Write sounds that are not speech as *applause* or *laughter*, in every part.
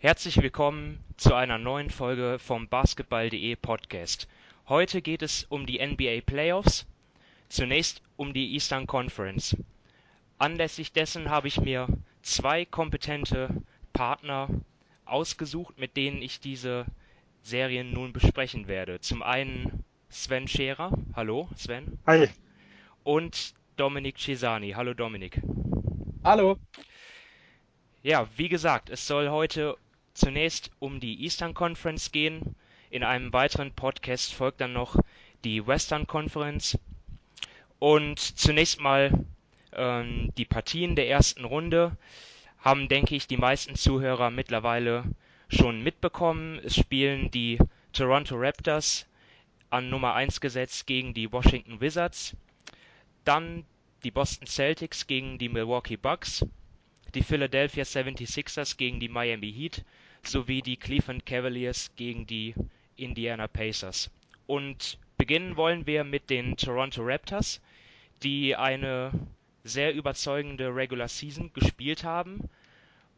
Herzlich willkommen zu einer neuen Folge vom Basketball.de Podcast. Heute geht es um die NBA Playoffs, zunächst um die Eastern Conference. Anlässlich dessen habe ich mir zwei kompetente Partner ausgesucht, mit denen ich diese Serien nun besprechen werde. Zum einen Sven Scherer. Hallo, Sven. Hi. Und Dominik Cesani. Hallo, Dominik. Hallo. Ja, wie gesagt, es soll heute zunächst um die Eastern Conference gehen. In einem weiteren Podcast folgt dann noch die Western Conference. Und zunächst mal ähm, die Partien der ersten Runde haben, denke ich, die meisten Zuhörer mittlerweile schon mitbekommen. Es spielen die Toronto Raptors an Nummer 1 gesetzt gegen die Washington Wizards. Dann die Boston Celtics gegen die Milwaukee Bucks. Die Philadelphia 76ers gegen die Miami Heat sowie die Cleveland Cavaliers gegen die Indiana Pacers. Und beginnen wollen wir mit den Toronto Raptors, die eine sehr überzeugende Regular Season gespielt haben.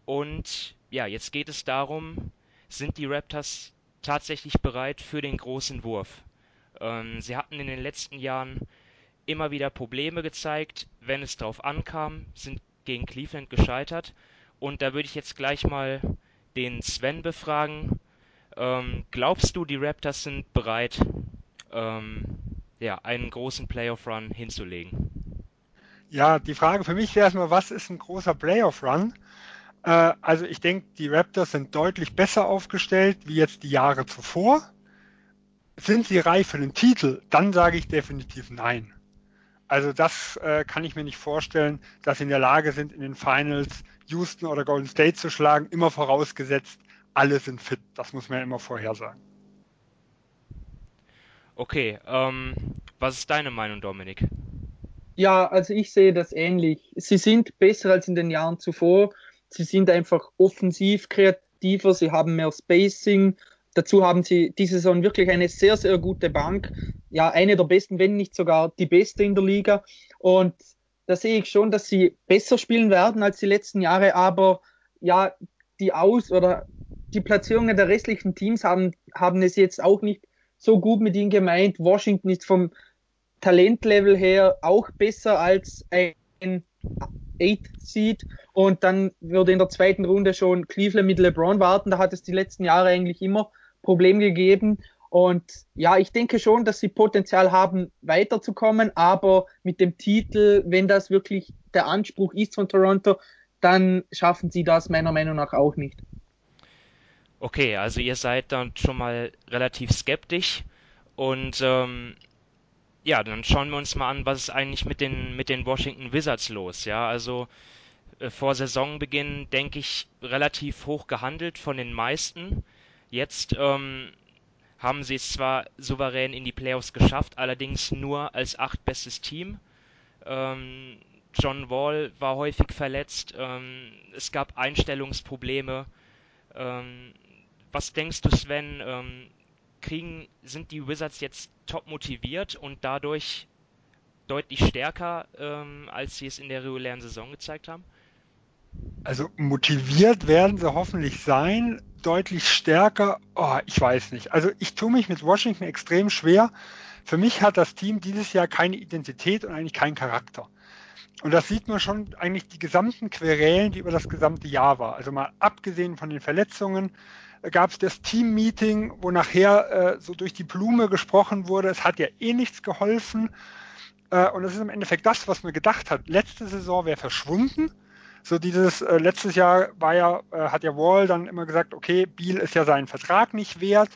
Und ja, jetzt geht es darum, sind die Raptors tatsächlich bereit für den großen Wurf? Ähm, sie hatten in den letzten Jahren immer wieder Probleme gezeigt, wenn es drauf ankam, sind gegen Cleveland gescheitert. Und da würde ich jetzt gleich mal den Sven befragen. Ähm, glaubst du, die Raptors sind bereit, ähm, ja, einen großen Playoff-Run hinzulegen? Ja, die Frage für mich wäre erstmal, was ist ein großer Playoff-Run? Äh, also ich denke, die Raptors sind deutlich besser aufgestellt wie jetzt die Jahre zuvor. Sind sie reif für den Titel? Dann sage ich definitiv nein. Also das äh, kann ich mir nicht vorstellen, dass sie in der Lage sind, in den Finals Houston oder Golden State zu schlagen, immer vorausgesetzt, alle sind fit. Das muss man ja immer vorhersagen. Okay, ähm, was ist deine Meinung, Dominik? Ja, also ich sehe das ähnlich. Sie sind besser als in den Jahren zuvor. Sie sind einfach offensiv kreativer, sie haben mehr Spacing. Dazu haben sie diese Saison wirklich eine sehr, sehr gute Bank. Ja, eine der besten, wenn nicht sogar die beste in der Liga. Und da sehe ich schon, dass sie besser spielen werden als die letzten Jahre, aber ja, die Aus- oder die Platzierungen der restlichen Teams haben, haben es jetzt auch nicht so gut mit ihnen gemeint. Washington ist vom Talentlevel her auch besser als ein 8 Seed und dann würde in der zweiten Runde schon Cleveland mit LeBron warten. Da hat es die letzten Jahre eigentlich immer Probleme gegeben und ja, ich denke schon, dass sie Potenzial haben, weiterzukommen, aber mit dem Titel, wenn das wirklich der Anspruch ist von Toronto, dann schaffen sie das meiner Meinung nach auch nicht. Okay, also ihr seid dann schon mal relativ skeptisch und ähm, ja, dann schauen wir uns mal an, was ist eigentlich mit den mit den Washington Wizards los, ja? Also äh, vor Saisonbeginn denke ich relativ hoch gehandelt von den meisten. Jetzt ähm, haben sie es zwar souverän in die Playoffs geschafft, allerdings nur als achtbestes Team. Ähm, John Wall war häufig verletzt, ähm, es gab Einstellungsprobleme. Ähm, was denkst du, Sven? Ähm, kriegen, sind die Wizards jetzt top motiviert und dadurch deutlich stärker, ähm, als sie es in der regulären Saison gezeigt haben? Also motiviert werden sie hoffentlich sein, deutlich stärker. Oh, ich weiß nicht. Also ich tue mich mit Washington extrem schwer. Für mich hat das Team dieses Jahr keine Identität und eigentlich keinen Charakter. Und das sieht man schon eigentlich die gesamten Querelen, die über das gesamte Jahr war. Also mal abgesehen von den Verletzungen gab es das Team-Meeting, wo nachher äh, so durch die Blume gesprochen wurde. Es hat ja eh nichts geholfen. Äh, und es ist im Endeffekt das, was man gedacht hat. Letzte Saison wäre verschwunden so dieses äh, letztes Jahr war ja, äh, hat ja Wall dann immer gesagt, okay, Biel ist ja seinen Vertrag nicht wert.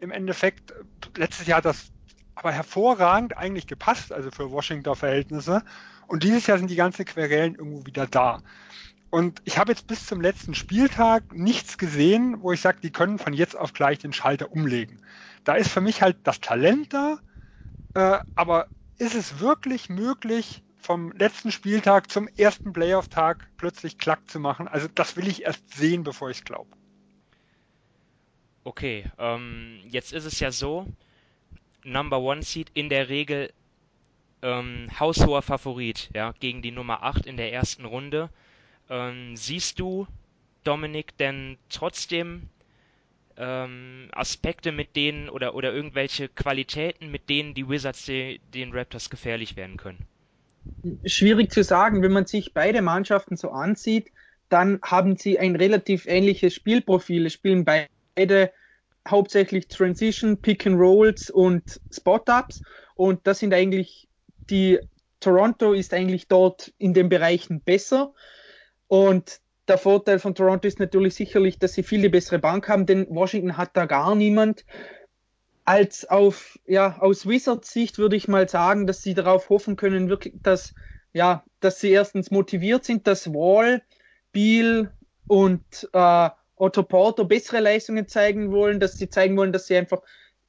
Im Endeffekt, letztes Jahr hat das aber hervorragend eigentlich gepasst, also für Washington Verhältnisse. Und dieses Jahr sind die ganzen Querelen irgendwo wieder da. Und ich habe jetzt bis zum letzten Spieltag nichts gesehen, wo ich sage, die können von jetzt auf gleich den Schalter umlegen. Da ist für mich halt das Talent da, äh, aber ist es wirklich möglich, vom letzten Spieltag zum ersten Playoff-Tag plötzlich klack zu machen. Also das will ich erst sehen, bevor ich es glaube. Okay, ähm, jetzt ist es ja so, Number One Seed in der Regel ähm, haushoher Favorit, ja, gegen die Nummer 8 in der ersten Runde. Ähm, siehst du Dominik, denn trotzdem ähm, Aspekte, mit denen oder, oder irgendwelche Qualitäten, mit denen die Wizards de, den Raptors gefährlich werden können? Schwierig zu sagen. Wenn man sich beide Mannschaften so ansieht, dann haben sie ein relativ ähnliches Spielprofil. Es spielen beide hauptsächlich Transition, Pick and Rolls und Spot-Ups. Und das sind eigentlich die, Toronto ist eigentlich dort in den Bereichen besser. Und der Vorteil von Toronto ist natürlich sicherlich, dass sie viel die bessere Bank haben, denn Washington hat da gar niemand. Als auf, ja, aus Wizards Sicht würde ich mal sagen, dass sie darauf hoffen können, wirklich, dass, ja, dass sie erstens motiviert sind, dass Wall, Beal und äh, Otto Porto bessere Leistungen zeigen wollen, dass sie zeigen wollen, dass sie einfach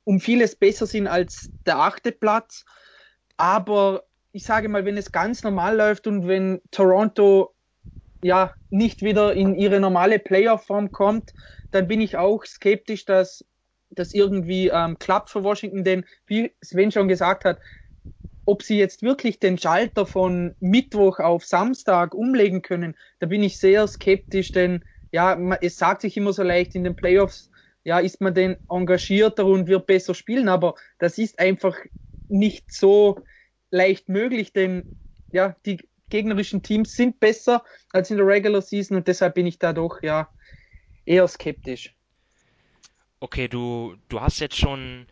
um vieles besser sind als der achte Platz. Aber ich sage mal, wenn es ganz normal läuft und wenn Toronto ja nicht wieder in ihre normale Playoff-Form kommt, dann bin ich auch skeptisch, dass das irgendwie ähm, klappt für Washington, denn wie Sven schon gesagt hat, ob sie jetzt wirklich den Schalter von Mittwoch auf Samstag umlegen können, da bin ich sehr skeptisch, denn ja, es sagt sich immer so leicht in den Playoffs, ja, ist man denn engagierter und wird besser spielen, aber das ist einfach nicht so leicht möglich, denn ja, die gegnerischen Teams sind besser als in der Regular Season und deshalb bin ich da doch ja eher skeptisch. Okay, du, du hast jetzt schon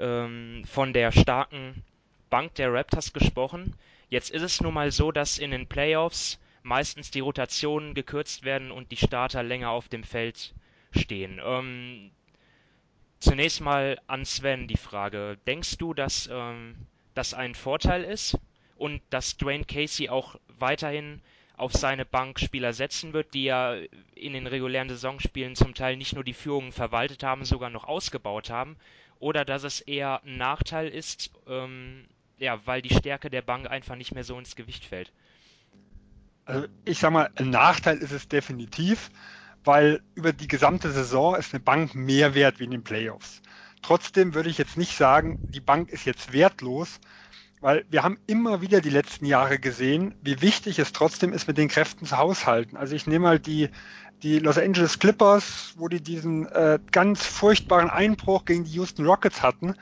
ähm, von der starken Bank der Raptors gesprochen. Jetzt ist es nun mal so, dass in den Playoffs meistens die Rotationen gekürzt werden und die Starter länger auf dem Feld stehen. Ähm, zunächst mal an Sven die Frage. Denkst du, dass ähm, das ein Vorteil ist und dass Dwayne Casey auch weiterhin auf seine Bank Spieler setzen wird, die ja in den regulären Saisonspielen zum Teil nicht nur die Führung verwaltet haben, sogar noch ausgebaut haben, oder dass es eher ein Nachteil ist, ähm, ja, weil die Stärke der Bank einfach nicht mehr so ins Gewicht fällt. Also ich sag mal, ein Nachteil ist es definitiv, weil über die gesamte Saison ist eine Bank mehr wert wie in den Playoffs. Trotzdem würde ich jetzt nicht sagen, die Bank ist jetzt wertlos, weil wir haben immer wieder die letzten Jahre gesehen, wie wichtig es trotzdem ist, mit den Kräften zu haushalten. Also ich nehme mal die, die Los Angeles Clippers, wo die diesen äh, ganz furchtbaren Einbruch gegen die Houston Rockets hatten.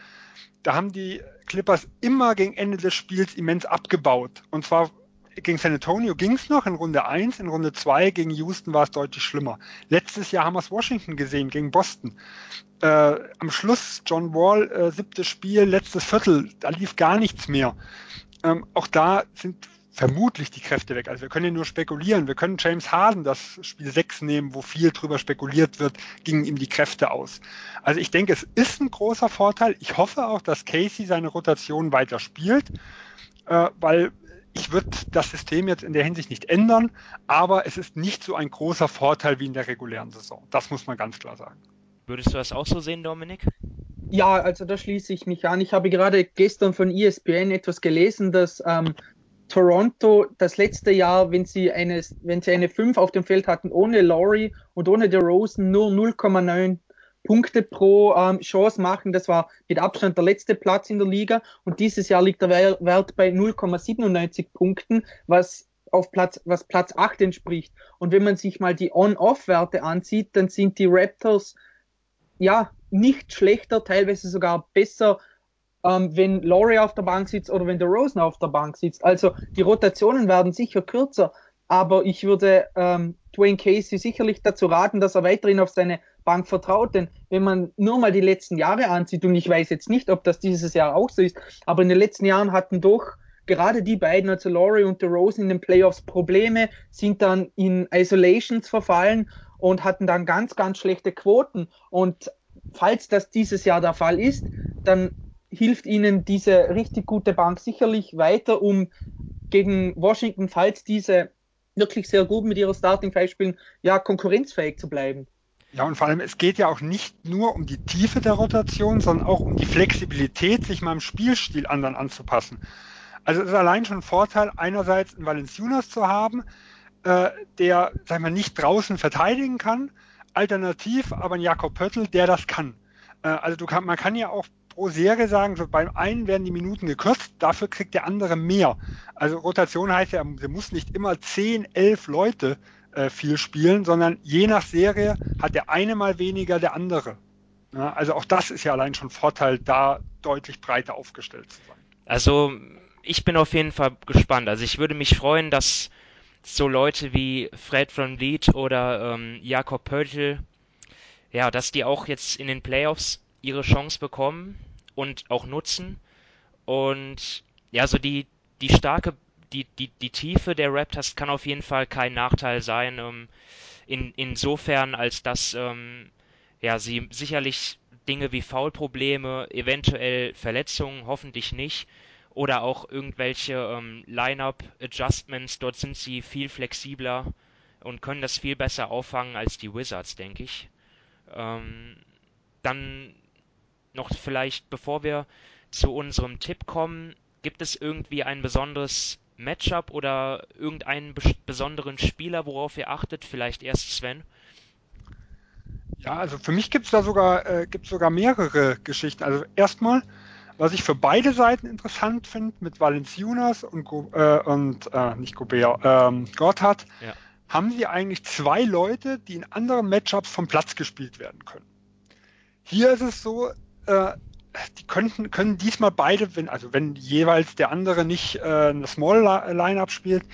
Da haben die Clippers immer gegen Ende des Spiels immens abgebaut. Und zwar gegen San Antonio ging es noch in Runde 1, in Runde 2 gegen Houston war es deutlich schlimmer. Letztes Jahr haben wir es Washington gesehen gegen Boston. Äh, am Schluss John Wall, äh, siebtes Spiel, letztes Viertel, da lief gar nichts mehr. Ähm, auch da sind vermutlich die Kräfte weg. Also wir können ja nur spekulieren. Wir können James Harden das Spiel 6 nehmen, wo viel drüber spekuliert wird, gingen ihm die Kräfte aus. Also ich denke, es ist ein großer Vorteil. Ich hoffe auch, dass Casey seine Rotation weiter spielt, äh, weil ich würde das System jetzt in der Hinsicht nicht ändern, aber es ist nicht so ein großer Vorteil wie in der regulären Saison. Das muss man ganz klar sagen. Würdest du das auch so sehen, Dominik? Ja, also da schließe ich mich an. Ich habe gerade gestern von ESPN etwas gelesen, dass ähm, Toronto das letzte Jahr, wenn sie eine, wenn sie eine 5 auf dem Feld hatten, ohne Laurie und ohne DeRozan nur 0,9 Punkte pro ähm, Chance machen. Das war mit Abstand der letzte Platz in der Liga. Und dieses Jahr liegt der Wert bei 0,97 Punkten, was auf Platz, was Platz 8 entspricht. Und wenn man sich mal die On-Off-Werte ansieht, dann sind die Raptors ja nicht schlechter, teilweise sogar besser, ähm, wenn Laurie auf der Bank sitzt oder wenn der Rosen auf der Bank sitzt. Also die Rotationen werden sicher kürzer, aber ich würde ähm, Dwayne Casey sicherlich dazu raten, dass er weiterhin auf seine Bank vertraut. Denn wenn man nur mal die letzten Jahre ansieht, und ich weiß jetzt nicht, ob das dieses Jahr auch so ist, aber in den letzten Jahren hatten doch gerade die beiden, also Laurie und Rosen in den Playoffs Probleme, sind dann in Isolations verfallen und hatten dann ganz, ganz schlechte Quoten. Und falls das dieses Jahr der Fall ist, dann hilft ihnen diese richtig gute Bank sicherlich weiter, um gegen Washington, falls diese wirklich sehr gut mit ihrer Starting Five spielen, ja, konkurrenzfähig zu bleiben. Ja, und vor allem, es geht ja auch nicht nur um die Tiefe der Rotation, sondern auch um die Flexibilität, sich mal im Spielstil anderen anzupassen. Also es ist allein schon ein Vorteil, einerseits einen Valenciunas zu haben, äh, der, sag mal, nicht draußen verteidigen kann, alternativ aber einen Jakob Pöttl, der das kann. Äh, also du kann, man kann ja auch pro Serie sagen, so beim einen werden die Minuten gekürzt, dafür kriegt der andere mehr. Also Rotation heißt ja, er muss nicht immer 10, 11 Leute äh, viel spielen, sondern je nach Serie hat der eine mal weniger, der andere. Ja, also auch das ist ja allein schon Vorteil, da deutlich breiter aufgestellt zu sein. Also ich bin auf jeden Fall gespannt. Also ich würde mich freuen, dass so Leute wie Fred von Vliet oder ähm, Jakob Pöltl, ja, dass die auch jetzt in den Playoffs ihre Chance bekommen und auch nutzen. Und ja, so die, die starke, die, die, die Tiefe der Raptors kann auf jeden Fall kein Nachteil sein. Ähm, in, insofern, als dass ähm, ja, sie sicherlich Dinge wie Foulprobleme, eventuell Verletzungen, hoffentlich nicht, oder auch irgendwelche ähm, Line-up-Adjustments. Dort sind sie viel flexibler und können das viel besser auffangen als die Wizards, denke ich. Ähm, dann noch vielleicht, bevor wir zu unserem Tipp kommen, gibt es irgendwie ein besonderes Matchup oder irgendeinen besonderen Spieler, worauf ihr achtet? Vielleicht erst Sven. Ja, also für mich gibt es da sogar, äh, gibt's sogar mehrere Geschichten. Also erstmal, was ich für beide Seiten interessant finde, mit Valenciunas und, Go äh, und äh, nicht Gobert, ähm, Gotthard, ja. haben sie eigentlich zwei Leute, die in anderen Matchups vom Platz gespielt werden können. Hier ist es so, äh, die könnten, können diesmal beide, wenn, also wenn jeweils der andere nicht äh, eine Small Lineup spielt,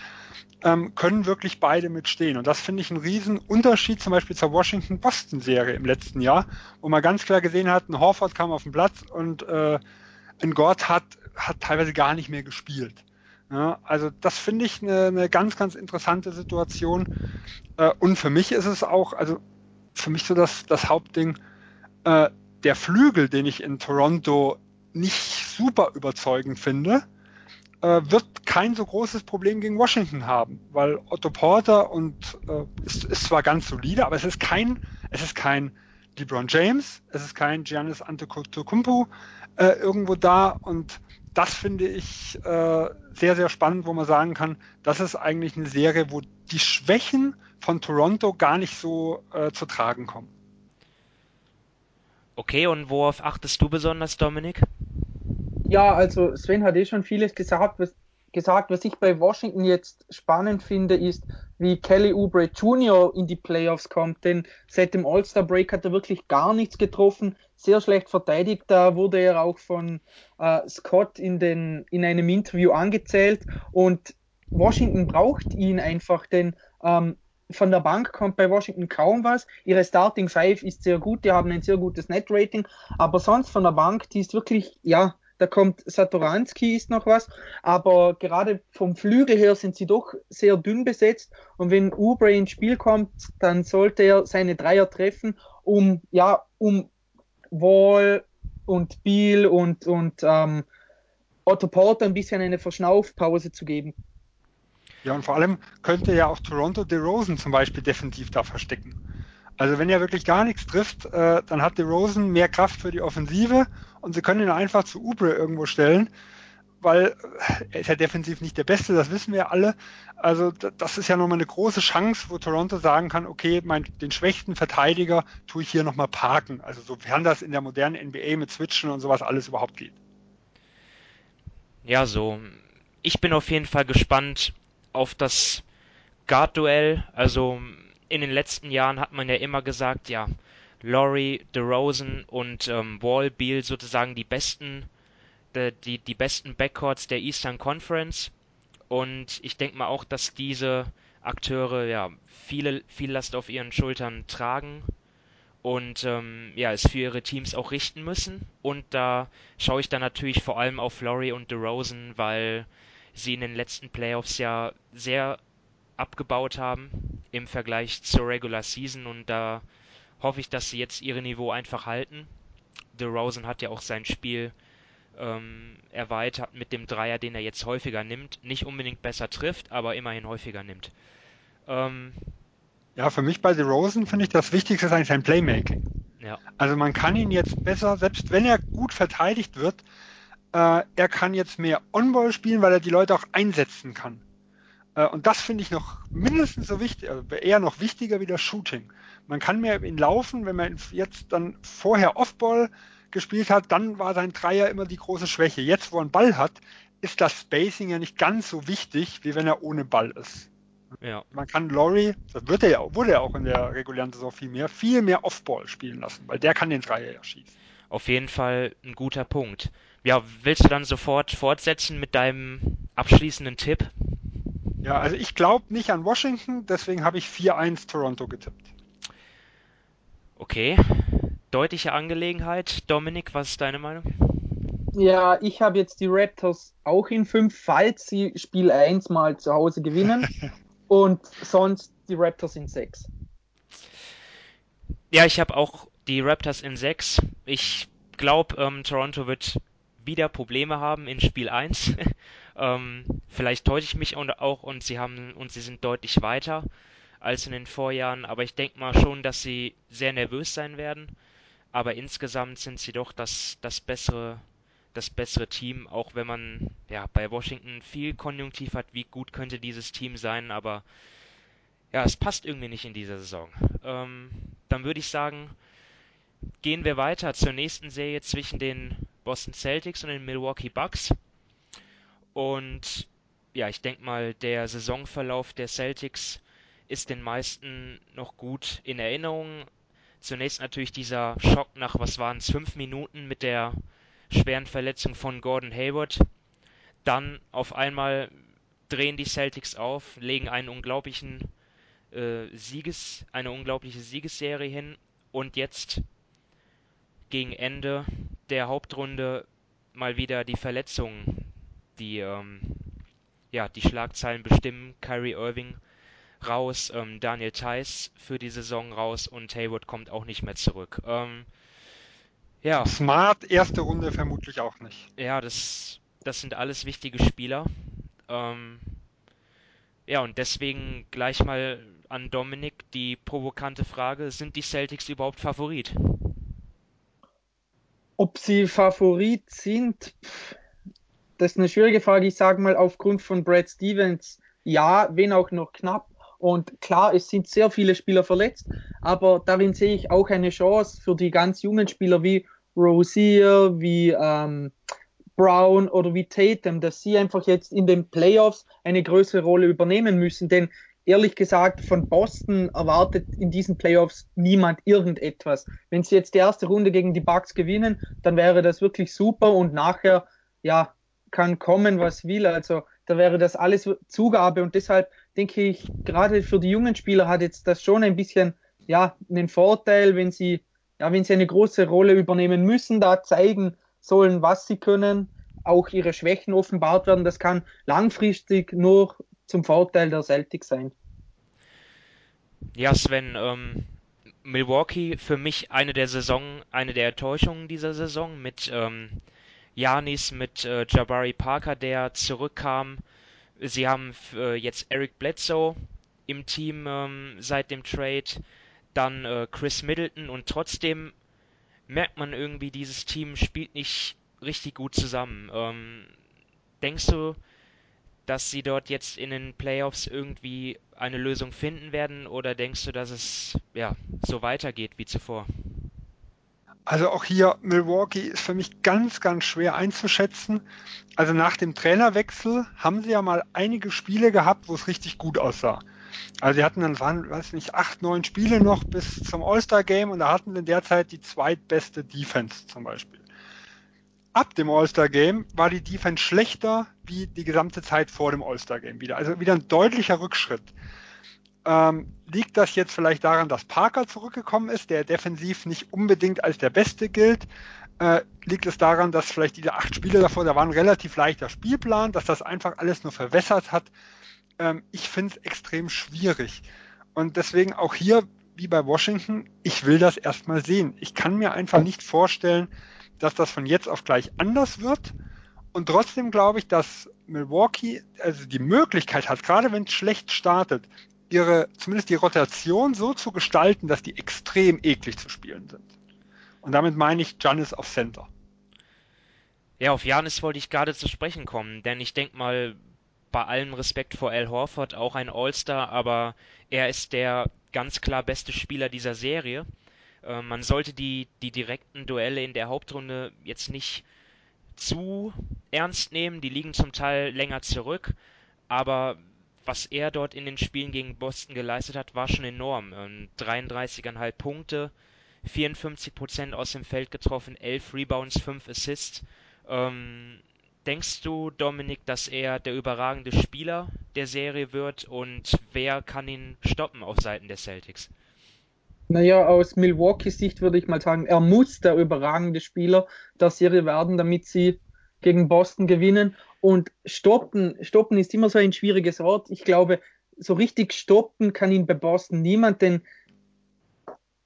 ähm, können wirklich beide mitstehen. Und das finde ich einen riesen Unterschied zum Beispiel zur Washington-Boston-Serie im letzten Jahr, wo man ganz klar gesehen hat, ein Horford kam auf den Platz und äh, ein Gord hat, hat teilweise gar nicht mehr gespielt. Ja, also das finde ich eine, eine ganz, ganz interessante Situation. Äh, und für mich ist es auch, also für mich so das, das Hauptding, äh, der Flügel, den ich in Toronto nicht super überzeugend finde, äh, wird kein so großes Problem gegen Washington haben, weil Otto Porter und äh, ist, ist zwar ganz solide, aber es ist kein, es ist kein LeBron James, es ist kein Giannis Antetokounmpo äh, irgendwo da und das finde ich äh, sehr, sehr spannend, wo man sagen kann, das ist eigentlich eine Serie, wo die Schwächen von Toronto gar nicht so äh, zu tragen kommen. Okay, und worauf achtest du besonders, Dominik? Ja, also Sven hat eh schon vieles gesagt. Was, gesagt, was ich bei Washington jetzt spannend finde, ist, wie Kelly Oubre Jr. in die Playoffs kommt. Denn seit dem All-Star Break hat er wirklich gar nichts getroffen, sehr schlecht verteidigt. Da wurde er auch von äh, Scott in, den, in einem Interview angezählt. Und Washington braucht ihn einfach, denn ähm, von der Bank kommt bei Washington kaum was. Ihre Starting Five ist sehr gut, die haben ein sehr gutes Net-Rating, aber sonst von der Bank, die ist wirklich, ja, da kommt Satoranski ist noch was, aber gerade vom Flügel her sind sie doch sehr dünn besetzt und wenn Ubre ins Spiel kommt, dann sollte er seine Dreier treffen, um ja um Wall und Beal und und ähm, Otto Porter ein bisschen eine Verschnaufpause zu geben. Ja, und vor allem könnte ja auch Toronto DeRozan zum Beispiel defensiv da verstecken. Also wenn er wirklich gar nichts trifft, äh, dann hat DeRozan mehr Kraft für die Offensive und sie können ihn einfach zu Ubre irgendwo stellen, weil äh, er ist ja defensiv nicht der Beste, das wissen wir alle. Also das ist ja nochmal eine große Chance, wo Toronto sagen kann, okay, mein, den schwächsten Verteidiger tue ich hier nochmal parken. Also sofern das in der modernen NBA mit Switchen und sowas alles überhaupt geht. Ja, so. Ich bin auf jeden Fall gespannt auf das Guard-Duell. Also in den letzten Jahren hat man ja immer gesagt, ja, Laurie, DeRozan und ähm, Wall, Beal sozusagen die besten, die, die, die besten Backcourts der Eastern Conference. Und ich denke mal auch, dass diese Akteure ja viele, viel Last auf ihren Schultern tragen und ähm, ja, es für ihre Teams auch richten müssen. Und da schaue ich dann natürlich vor allem auf Laurie und DeRozan, weil sie in den letzten Playoffs ja sehr abgebaut haben im Vergleich zur Regular Season und da hoffe ich, dass sie jetzt ihr Niveau einfach halten. DeRozan hat ja auch sein Spiel ähm, erweitert mit dem Dreier, den er jetzt häufiger nimmt. Nicht unbedingt besser trifft, aber immerhin häufiger nimmt. Ähm, ja, für mich bei DeRozan finde ich das Wichtigste eigentlich sein Playmaking. Ja. Also man kann ihn jetzt besser, selbst wenn er gut verteidigt wird, äh, er kann jetzt mehr On-Ball spielen, weil er die Leute auch einsetzen kann. Äh, und das finde ich noch mindestens so wichtig, also eher noch wichtiger wie das Shooting. Man kann mehr ihn laufen, wenn man jetzt dann vorher Off-Ball gespielt hat, dann war sein Dreier immer die große Schwäche. Jetzt, wo er einen Ball hat, ist das Spacing ja nicht ganz so wichtig, wie wenn er ohne Ball ist. Ja. Man kann Laurie, das wird er ja, wurde er auch in der regulären Saison viel mehr, viel mehr Offball spielen lassen, weil der kann den Dreier ja schießen. Auf jeden Fall ein guter Punkt. Ja, willst du dann sofort fortsetzen mit deinem abschließenden Tipp? Ja, also ich glaube nicht an Washington, deswegen habe ich 4-1 Toronto getippt. Okay, deutliche Angelegenheit. Dominik, was ist deine Meinung? Ja, ich habe jetzt die Raptors auch in 5, falls sie Spiel 1 mal zu Hause gewinnen. *laughs* und sonst die Raptors in 6. Ja, ich habe auch die Raptors in 6. Ich glaube, ähm, Toronto wird wieder Probleme haben in Spiel 1. *laughs* ähm, vielleicht täusche ich mich auch und sie haben und sie sind deutlich weiter als in den Vorjahren, aber ich denke mal schon, dass sie sehr nervös sein werden. Aber insgesamt sind sie doch das, das bessere das bessere Team, auch wenn man ja bei Washington viel Konjunktiv hat, wie gut könnte dieses Team sein, aber ja, es passt irgendwie nicht in dieser Saison. Ähm, dann würde ich sagen, gehen wir weiter zur nächsten Serie zwischen den Boston Celtics und den Milwaukee Bucks. Und ja, ich denke mal, der Saisonverlauf der Celtics ist den meisten noch gut in Erinnerung. Zunächst natürlich dieser Schock nach, was waren es, fünf Minuten mit der schweren Verletzung von Gordon Hayward. Dann auf einmal drehen die Celtics auf, legen einen unglaublichen äh, Sieges, eine unglaubliche Siegesserie hin und jetzt gegen Ende der Hauptrunde mal wieder die Verletzungen, die ähm, ja die Schlagzeilen bestimmen. Kyrie Irving raus, ähm, Daniel Theiss für die Saison raus und Hayward kommt auch nicht mehr zurück. Ähm, ja. Smart erste Runde vermutlich auch nicht. Ja, das, das sind alles wichtige Spieler. Ähm, ja, und deswegen gleich mal an Dominik die provokante Frage, sind die Celtics überhaupt Favorit? Ob sie Favorit sind, das ist eine schwierige Frage. Ich sage mal aufgrund von Brad Stevens, ja, wenn auch noch knapp. Und klar, es sind sehr viele Spieler verletzt, aber darin sehe ich auch eine Chance für die ganz jungen Spieler wie Rosier, wie ähm, Brown oder wie Tatum, dass sie einfach jetzt in den Playoffs eine größere Rolle übernehmen müssen. Denn ehrlich gesagt, von Boston erwartet in diesen Playoffs niemand irgendetwas. Wenn sie jetzt die erste Runde gegen die Bucks gewinnen, dann wäre das wirklich super und nachher, ja, kann kommen, was will. Also da wäre das alles Zugabe und deshalb denke ich, gerade für die jungen Spieler hat jetzt das schon ein bisschen, ja, einen Vorteil, wenn sie, ja, wenn sie eine große Rolle übernehmen müssen, da zeigen sollen, was sie können, auch ihre Schwächen offenbart werden. Das kann langfristig nur zum Vorteil der Celtics sein. Ja, Sven, ähm, Milwaukee für mich eine der Saison, eine der Enttäuschungen dieser Saison mit ähm, Janis, mit äh, Jabari Parker, der zurückkam. Sie haben äh, jetzt Eric Bledsoe im Team ähm, seit dem Trade, dann äh, Chris Middleton und trotzdem merkt man irgendwie, dieses Team spielt nicht richtig gut zusammen. Ähm, denkst du, dass sie dort jetzt in den Playoffs irgendwie eine Lösung finden werden oder denkst du, dass es ja so weitergeht wie zuvor? Also auch hier Milwaukee ist für mich ganz, ganz schwer einzuschätzen. Also nach dem Trainerwechsel haben sie ja mal einige Spiele gehabt, wo es richtig gut aussah. Also sie hatten dann, waren, weiß nicht, acht, neun Spiele noch bis zum All-Star-Game und da hatten sie in der Zeit die zweitbeste Defense zum Beispiel ab dem All-Star-Game war die Defense schlechter wie die gesamte Zeit vor dem All-Star-Game wieder. Also wieder ein deutlicher Rückschritt. Ähm, liegt das jetzt vielleicht daran, dass Parker zurückgekommen ist, der defensiv nicht unbedingt als der Beste gilt? Äh, liegt es daran, dass vielleicht diese acht Spiele davor, da war ein relativ leichter Spielplan, dass das einfach alles nur verwässert hat? Ähm, ich finde es extrem schwierig. Und deswegen auch hier, wie bei Washington, ich will das erstmal sehen. Ich kann mir einfach nicht vorstellen, dass das von jetzt auf gleich anders wird. Und trotzdem glaube ich, dass Milwaukee also die Möglichkeit hat, gerade wenn es schlecht startet, ihre, zumindest die Rotation so zu gestalten, dass die extrem eklig zu spielen sind. Und damit meine ich Giannis auf Center. Ja, auf Janis wollte ich gerade zu sprechen kommen, denn ich denke mal, bei allem Respekt vor Al Horford auch ein All-Star, aber er ist der ganz klar beste Spieler dieser Serie. Äh, man sollte die, die direkten Duelle in der Hauptrunde jetzt nicht zu ernst nehmen. Die liegen zum Teil länger zurück. Aber was er dort in den Spielen gegen Boston geleistet hat, war schon enorm. 33,5 ähm, Punkte, 54 Prozent aus dem Feld getroffen, 11 Rebounds, 5 Assists. Ähm, denkst du, Dominik, dass er der überragende Spieler der Serie wird und wer kann ihn stoppen auf Seiten der Celtics? Naja, aus Milwaukees Sicht würde ich mal sagen, er muss der überragende Spieler der Serie werden, damit sie gegen Boston gewinnen. Und stoppen, stoppen ist immer so ein schwieriges Wort. Ich glaube, so richtig stoppen kann ihn bei Boston niemand, denn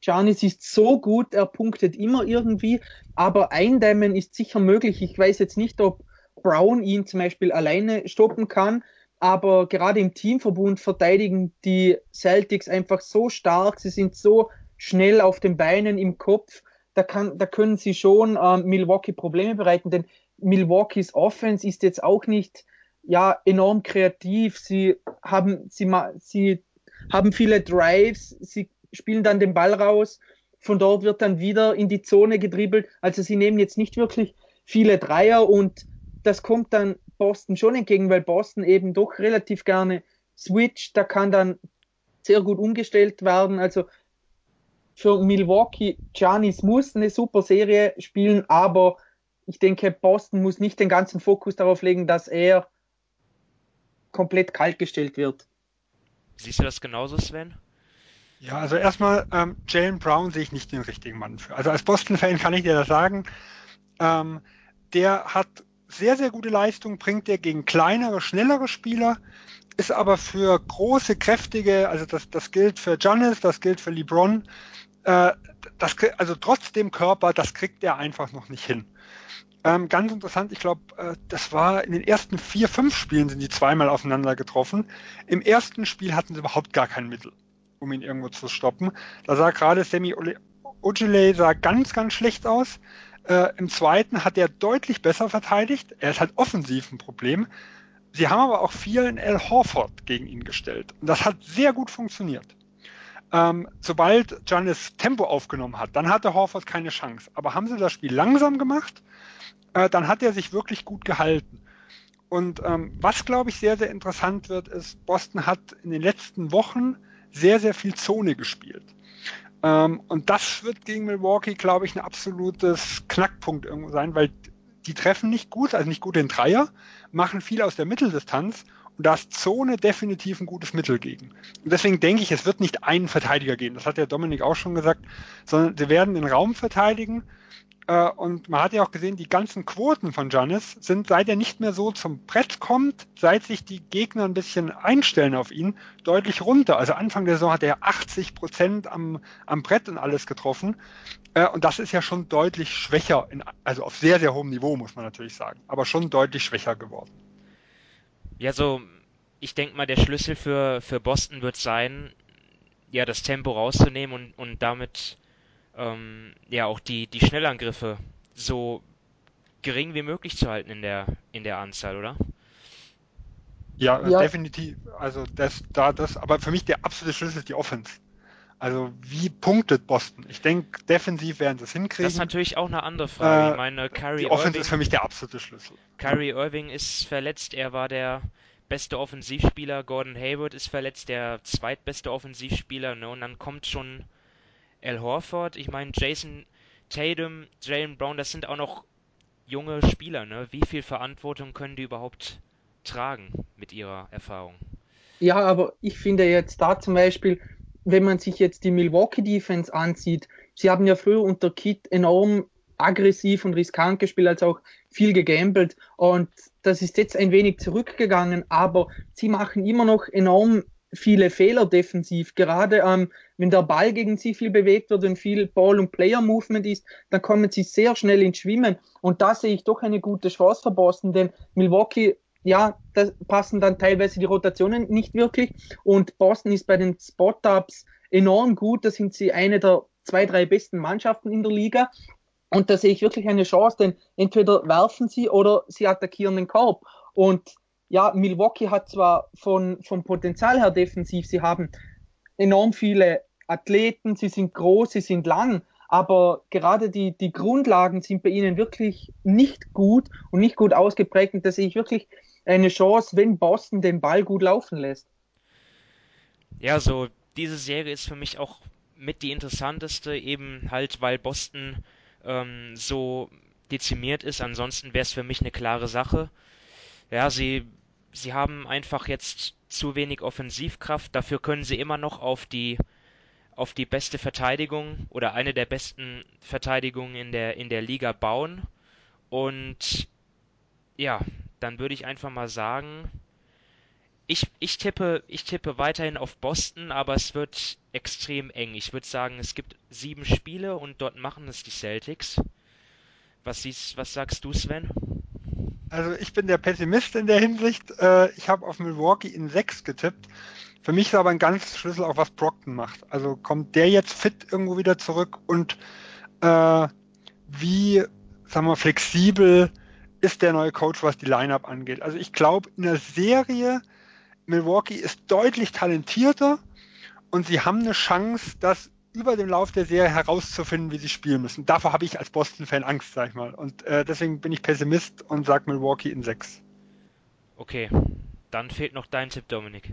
Giannis ist so gut, er punktet immer irgendwie, aber eindämmen ist sicher möglich. Ich weiß jetzt nicht, ob Brown ihn zum Beispiel alleine stoppen kann, aber gerade im Teamverbund verteidigen die Celtics einfach so stark, sie sind so schnell auf den Beinen, im Kopf, da, kann, da können sie schon äh, Milwaukee Probleme bereiten, denn Milwaukees Offense ist jetzt auch nicht ja enorm kreativ. Sie haben sie sie haben viele Drives, sie spielen dann den Ball raus, von dort wird dann wieder in die Zone gedribbelt. Also sie nehmen jetzt nicht wirklich viele Dreier und das kommt dann Boston schon entgegen, weil Boston eben doch relativ gerne switcht. Da kann dann sehr gut umgestellt werden. Also für Milwaukee, Giannis muss eine super Serie spielen, aber ich denke, Boston muss nicht den ganzen Fokus darauf legen, dass er komplett kaltgestellt wird. Siehst du das genauso, Sven? Ja, also erstmal, ähm, Jalen Brown sehe ich nicht den richtigen Mann für. Also als Boston-Fan kann ich dir das sagen. Ähm, der hat sehr, sehr gute Leistung, bringt er gegen kleinere, schnellere Spieler, ist aber für große, kräftige, also das, das gilt für Giannis, das gilt für LeBron, äh, das, also trotz dem Körper, das kriegt er einfach noch nicht hin. Ähm, ganz interessant, ich glaube, äh, das war in den ersten vier, fünf Spielen sind die zweimal aufeinander getroffen. Im ersten Spiel hatten sie überhaupt gar kein Mittel, um ihn irgendwo zu stoppen. Da sah gerade Sammy Ojale sah ganz, ganz schlecht aus. Äh, Im zweiten hat er deutlich besser verteidigt. Er ist halt offensiv ein Problem. Sie haben aber auch vielen Al Horford gegen ihn gestellt. Und das hat sehr gut funktioniert. Ähm, sobald Giannis Tempo aufgenommen hat, dann hatte Horford keine Chance. Aber haben sie das Spiel langsam gemacht äh, dann hat er sich wirklich gut gehalten. Und ähm, was, glaube ich, sehr, sehr interessant wird, ist, Boston hat in den letzten Wochen sehr, sehr viel Zone gespielt. Ähm, und das wird gegen Milwaukee, glaube ich, ein absolutes Knackpunkt irgendwo sein, weil die treffen nicht gut, also nicht gut den Dreier, machen viel aus der Mitteldistanz und da ist Zone definitiv ein gutes Mittel gegen. Und deswegen denke ich, es wird nicht einen Verteidiger geben, das hat der Dominik auch schon gesagt, sondern sie werden den Raum verteidigen und man hat ja auch gesehen, die ganzen Quoten von Giannis sind, seit er nicht mehr so zum Brett kommt, seit sich die Gegner ein bisschen einstellen auf ihn, deutlich runter. Also Anfang der Saison hat er 80 Prozent am, am Brett und alles getroffen. Äh, und das ist ja schon deutlich schwächer, in, also auf sehr, sehr hohem Niveau, muss man natürlich sagen, aber schon deutlich schwächer geworden. Ja, so, ich denke mal, der Schlüssel für, für Boston wird sein, ja, das Tempo rauszunehmen und, und damit ähm, ja auch die, die Schnellangriffe so gering wie möglich zu halten in der, in der Anzahl, oder? Ja, ja, definitiv. Also das, da das, aber für mich der absolute Schlüssel ist die Offense. Also wie punktet Boston? Ich denke, defensiv werden sie es hinkriegen. Das ist natürlich auch eine andere Frage. Äh, ich meine, Kyrie die Offense Irving, ist für mich der absolute Schlüssel. Kyrie Irving ist verletzt. Er war der beste Offensivspieler. Gordon Hayward ist verletzt, der zweitbeste Offensivspieler. Ne? Und dann kommt schon Al Horford, ich meine Jason Tatum, Jalen Brown, das sind auch noch junge Spieler, ne? Wie viel Verantwortung können die überhaupt tragen mit ihrer Erfahrung? Ja, aber ich finde jetzt da zum Beispiel, wenn man sich jetzt die Milwaukee Defense ansieht, sie haben ja früher unter Kit enorm aggressiv und riskant gespielt, als auch viel gegambelt und das ist jetzt ein wenig zurückgegangen, aber sie machen immer noch enorm viele Fehler defensiv. Gerade ähm, wenn der Ball gegen sie viel bewegt wird und viel Ball- und Player-Movement ist, dann kommen sie sehr schnell ins Schwimmen. Und da sehe ich doch eine gute Chance für Boston, denn Milwaukee, ja, da passen dann teilweise die Rotationen nicht wirklich. Und Boston ist bei den Spot-Ups enorm gut. Da sind sie eine der zwei, drei besten Mannschaften in der Liga. Und da sehe ich wirklich eine Chance, denn entweder werfen sie oder sie attackieren den Korb. Und ja, Milwaukee hat zwar von, vom Potenzial her defensiv, sie haben enorm viele Athleten, sie sind groß, sie sind lang, aber gerade die, die Grundlagen sind bei ihnen wirklich nicht gut und nicht gut ausgeprägt und da sehe ich wirklich eine Chance, wenn Boston den Ball gut laufen lässt. Ja, so diese Serie ist für mich auch mit die interessanteste, eben halt, weil Boston ähm, so dezimiert ist. Ansonsten wäre es für mich eine klare Sache. Ja, sie, sie haben einfach jetzt zu wenig Offensivkraft. Dafür können sie immer noch auf die auf die beste Verteidigung oder eine der besten Verteidigungen in der in der Liga bauen. Und ja, dann würde ich einfach mal sagen, ich, ich tippe, ich tippe weiterhin auf Boston, aber es wird extrem eng. Ich würde sagen, es gibt sieben Spiele und dort machen es die Celtics. Was siehst, was sagst du, Sven? Also ich bin der Pessimist in der Hinsicht. Äh, ich habe auf Milwaukee in sechs getippt. Für mich ist aber ein ganz Schlüssel auch, was Brockton macht. Also kommt der jetzt fit irgendwo wieder zurück und äh, wie, sagen wir, flexibel ist der neue Coach, was die Lineup angeht. Also ich glaube, in der Serie Milwaukee ist deutlich talentierter und sie haben eine Chance, das über den Lauf der Serie herauszufinden, wie sie spielen müssen. Davor habe ich als Boston-Fan Angst, sag ich mal. Und äh, deswegen bin ich Pessimist und sage Milwaukee in sechs. Okay, dann fehlt noch dein Tipp, Dominik.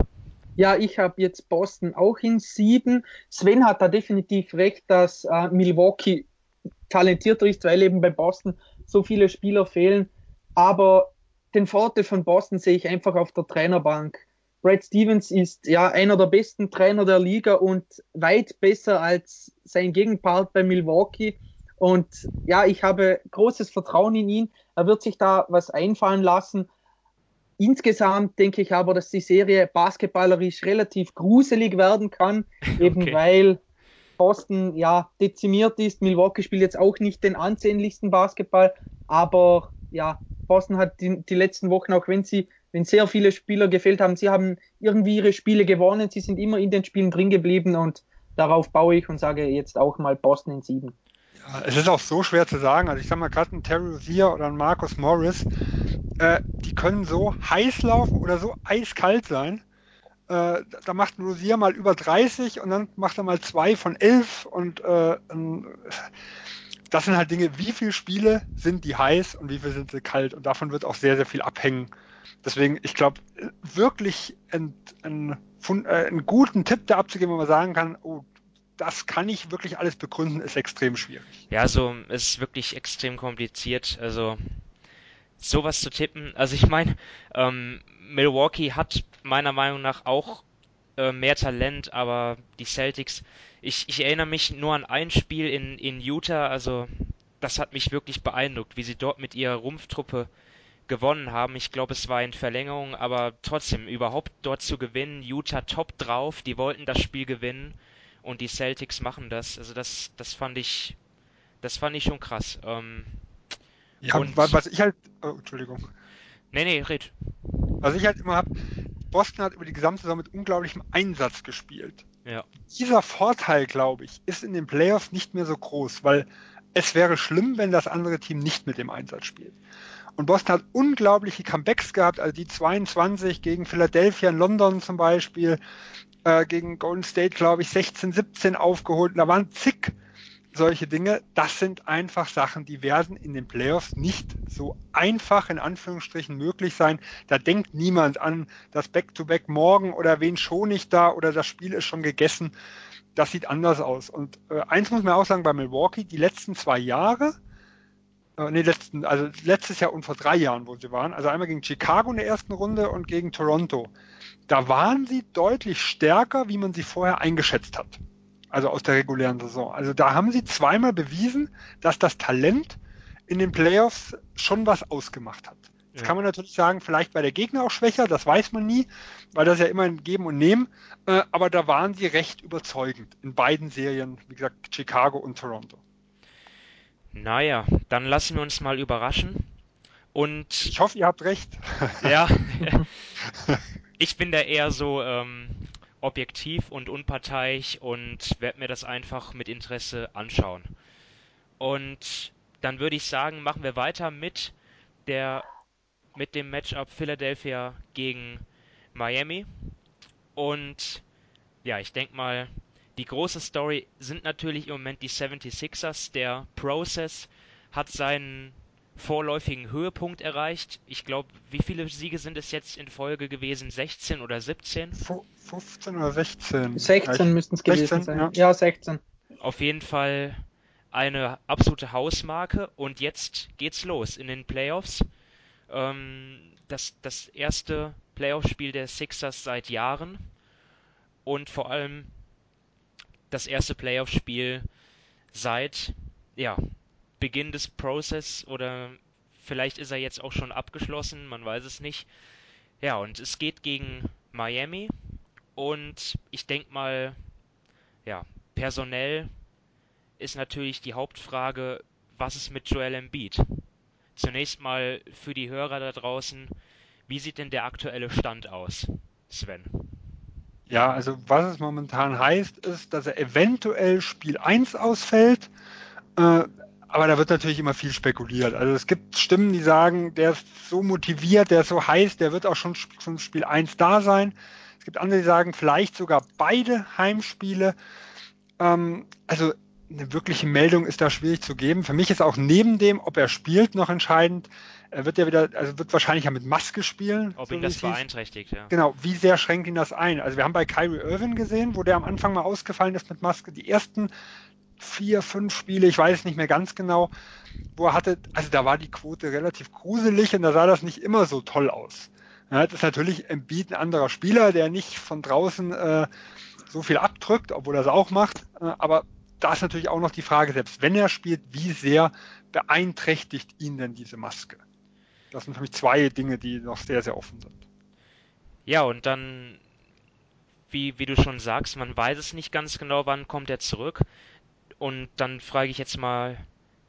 Ja, ich habe jetzt Boston auch in sieben. Sven hat da definitiv recht, dass äh, Milwaukee talentierter ist, weil eben bei Boston so viele Spieler fehlen. Aber den Vorteil von Boston sehe ich einfach auf der Trainerbank. Brad Stevens ist ja einer der besten Trainer der Liga und weit besser als sein Gegenpart bei Milwaukee. Und ja, ich habe großes Vertrauen in ihn. Er wird sich da was einfallen lassen. Insgesamt denke ich aber, dass die Serie basketballerisch relativ gruselig werden kann, *laughs* eben okay. weil Boston ja dezimiert ist. Milwaukee spielt jetzt auch nicht den ansehnlichsten Basketball, aber ja, Boston hat die, die letzten Wochen, auch wenn sie wenn sehr viele Spieler gefehlt haben, sie haben irgendwie ihre Spiele gewonnen, sie sind immer in den Spielen drin geblieben und darauf baue ich und sage jetzt auch mal Boston in sieben. Ja, es ist auch so schwer zu sagen. Also ich sag mal gerade ein Terry Rozier oder ein Marcus Morris, äh, die können so heiß laufen oder so eiskalt sein. Äh, da macht ein Rozier mal über 30 und dann macht er mal zwei von elf und äh, das sind halt Dinge, wie viele Spiele sind die heiß und wie viele sind sie kalt und davon wird auch sehr, sehr viel abhängen. Deswegen, ich glaube, wirklich einen, einen, äh, einen guten Tipp da abzugeben, wo man sagen kann, oh, das kann ich wirklich alles begründen, ist extrem schwierig. Ja, also es ist wirklich extrem kompliziert. Also sowas zu tippen. Also ich meine, ähm, Milwaukee hat meiner Meinung nach auch äh, mehr Talent, aber die Celtics, ich, ich erinnere mich nur an ein Spiel in, in Utah, also das hat mich wirklich beeindruckt, wie sie dort mit ihrer Rumpftruppe gewonnen haben. Ich glaube, es war in Verlängerung, aber trotzdem, überhaupt dort zu gewinnen, Utah top drauf, die wollten das Spiel gewinnen und die Celtics machen das. Also das, das fand ich, das fand ich schon krass. Ähm, ja, und was ich halt, oh, Entschuldigung. Nee, nee, red. Was ich halt immer habe, Boston hat über die gesamte Saison mit unglaublichem Einsatz gespielt. Ja. Dieser Vorteil, glaube ich, ist in den Playoffs nicht mehr so groß, weil es wäre schlimm, wenn das andere Team nicht mit dem Einsatz spielt. Und Boston hat unglaubliche Comebacks gehabt, also die 22 gegen Philadelphia in London zum Beispiel, äh, gegen Golden State, glaube ich, 16, 17 aufgeholt. Und da waren zig solche Dinge. Das sind einfach Sachen, die werden in den Playoffs nicht so einfach in Anführungsstrichen möglich sein. Da denkt niemand an das Back-to-Back -Back morgen oder wen schon nicht da oder das Spiel ist schon gegessen. Das sieht anders aus. Und äh, eins muss man auch sagen bei Milwaukee, die letzten zwei Jahre, äh, nee, letzten, also letztes Jahr und vor drei Jahren, wo sie waren, also einmal gegen Chicago in der ersten Runde und gegen Toronto. Da waren sie deutlich stärker, wie man sie vorher eingeschätzt hat. Also aus der regulären Saison. Also da haben sie zweimal bewiesen, dass das Talent in den Playoffs schon was ausgemacht hat. Jetzt ja. kann man natürlich sagen, vielleicht war der Gegner auch schwächer, das weiß man nie, weil das ja immer ein Geben und Nehmen. Äh, aber da waren sie recht überzeugend in beiden Serien, wie gesagt, Chicago und Toronto. Naja, dann lassen wir uns mal überraschen. Und ich hoffe, ihr habt recht. *laughs* *laughs* ja, ich bin da eher so ähm, objektiv und unparteiisch und werde mir das einfach mit Interesse anschauen. Und dann würde ich sagen, machen wir weiter mit der mit dem Matchup Philadelphia gegen Miami. Und ja, ich denke mal, die große Story sind natürlich im Moment die 76ers. Der Process hat seinen vorläufigen Höhepunkt erreicht. Ich glaube, wie viele Siege sind es jetzt in Folge gewesen? 16 oder 17? 15 oder 16? 16 müssten es gewesen 16, sein. Ja. ja, 16. Auf jeden Fall eine absolute Hausmarke und jetzt geht's los in den Playoffs. Ähm, das, das erste Playoff-Spiel der Sixers seit Jahren und vor allem das erste Playoff-Spiel seit ja, Beginn des Prozess oder vielleicht ist er jetzt auch schon abgeschlossen, man weiß es nicht. Ja, und es geht gegen Miami und ich denke mal, ja, personell ist natürlich die Hauptfrage, was ist mit Joel Embiid? Zunächst mal für die Hörer da draußen, wie sieht denn der aktuelle Stand aus, Sven? Ja, also was es momentan heißt, ist, dass er eventuell Spiel 1 ausfällt. Äh, aber da wird natürlich immer viel spekuliert. Also es gibt Stimmen, die sagen, der ist so motiviert, der ist so heiß, der wird auch schon zum Spiel 1 da sein. Es gibt andere, die sagen, vielleicht sogar beide Heimspiele. Ähm, also eine wirkliche Meldung ist da schwierig zu geben. Für mich ist auch neben dem, ob er spielt, noch entscheidend. Er wird ja wieder, also wird wahrscheinlich ja mit Maske spielen. Ob so ihn das beeinträchtigt, ja. Genau, wie sehr schränkt ihn das ein? Also wir haben bei Kyrie Irvin gesehen, wo der am Anfang mal ausgefallen ist mit Maske. Die ersten vier, fünf Spiele, ich weiß nicht mehr ganz genau, wo er hatte, also da war die Quote relativ gruselig und da sah das nicht immer so toll aus. Ja, das ist natürlich Embiid ein anderer Spieler, der nicht von draußen äh, so viel abdrückt, obwohl er es auch macht, äh, aber da ist natürlich auch noch die Frage, selbst wenn er spielt, wie sehr beeinträchtigt ihn denn diese Maske? Das sind für mich zwei Dinge, die noch sehr, sehr offen sind. Ja, und dann, wie, wie du schon sagst, man weiß es nicht ganz genau, wann kommt er zurück. Und dann frage ich jetzt mal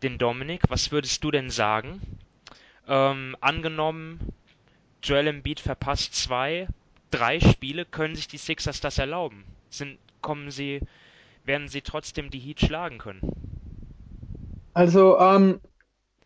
den Dominik, was würdest du denn sagen? Ähm, angenommen, Joel Embiid verpasst zwei, drei Spiele, können sich die Sixers das erlauben? Sind, kommen sie werden sie trotzdem die Heat schlagen können? Also, ähm,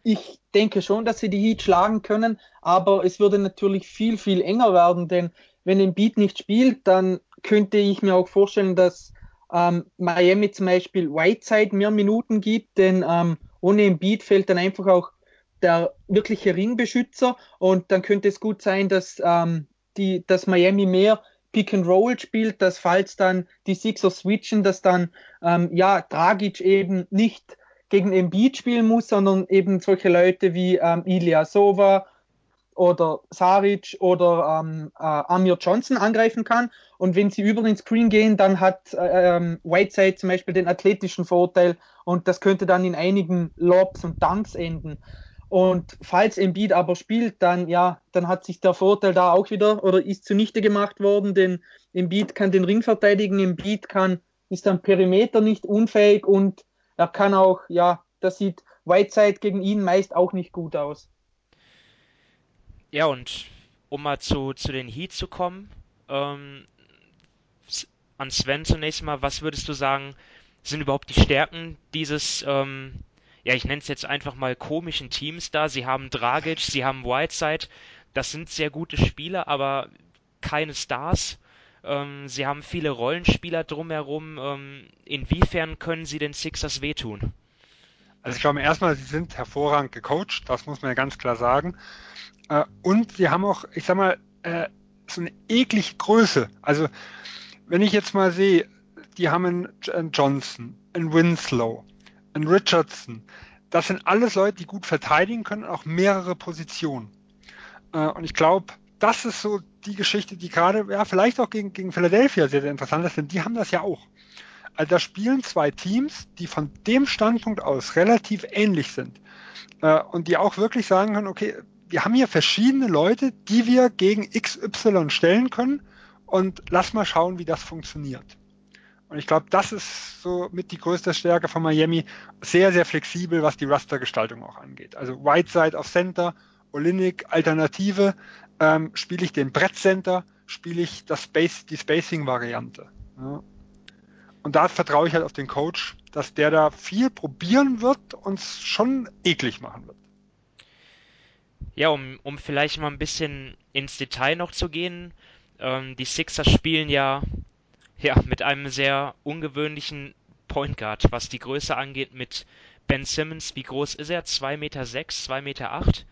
ich denke schon, dass sie die Heat schlagen können, aber es würde natürlich viel, viel enger werden, denn wenn Embiid nicht spielt, dann könnte ich mir auch vorstellen, dass ähm, Miami zum Beispiel Whiteside mehr Minuten gibt, denn ähm, ohne Embiid fällt dann einfach auch der wirkliche Ringbeschützer und dann könnte es gut sein, dass, ähm, die, dass Miami mehr Pick and Roll spielt, dass falls dann die Sixers switchen, dass dann ähm, ja Dragic eben nicht gegen Embiid spielen muss, sondern eben solche Leute wie ähm, Ilya Sova oder Saric oder ähm, äh, Amir Johnson angreifen kann. Und wenn sie über den Screen gehen, dann hat äh, ähm, Whiteside zum Beispiel den athletischen Vorteil und das könnte dann in einigen Lobs und Dunks enden. Und falls Embiid aber spielt, dann ja, dann hat sich der Vorteil da auch wieder oder ist zunichte gemacht worden, denn Embiid kann den Ring verteidigen, Embiid kann, ist am Perimeter nicht unfähig und er kann auch, ja, das sieht Whiteside gegen ihn meist auch nicht gut aus. Ja, und um mal zu, zu den Heat zu kommen, ähm, an Sven zunächst mal, was würdest du sagen, sind überhaupt die Stärken dieses ähm, ja, ich nenne es jetzt einfach mal komischen Teams da. Sie haben Dragic, sie haben Whiteside. Das sind sehr gute Spieler, aber keine Stars. Ähm, sie haben viele Rollenspieler drumherum. Ähm, inwiefern können sie den Sixers wehtun? Also ich glaube erstmal, sie sind hervorragend gecoacht, das muss man ja ganz klar sagen. Äh, und sie haben auch, ich sag mal, äh, so eine eklige Größe. Also wenn ich jetzt mal sehe, die haben einen Johnson, einen Winslow, ein Richardson. Das sind alles Leute, die gut verteidigen können, auch mehrere Positionen. Äh, und ich glaube, das ist so die Geschichte, die gerade, ja, vielleicht auch gegen, gegen Philadelphia sehr, sehr interessant ist, denn die haben das ja auch. Also da spielen zwei Teams, die von dem Standpunkt aus relativ ähnlich sind. Äh, und die auch wirklich sagen können, okay, wir haben hier verschiedene Leute, die wir gegen XY stellen können und lass mal schauen, wie das funktioniert. Und ich glaube, das ist so mit die größte Stärke von Miami. Sehr, sehr flexibel, was die Rastergestaltung auch angeht. Also Whiteside auf Center, Olinik Alternative, ähm, spiele ich den Brettcenter, spiele ich das Space, die Spacing-Variante. Ja. Und da vertraue ich halt auf den Coach, dass der da viel probieren wird und es schon eklig machen wird. Ja, um, um vielleicht mal ein bisschen ins Detail noch zu gehen. Ähm, die Sixers spielen ja ja, mit einem sehr ungewöhnlichen Point Guard, was die Größe angeht, mit Ben Simmons. Wie groß ist er? 2,6 Meter, 6, 2,8 Meter? Acht?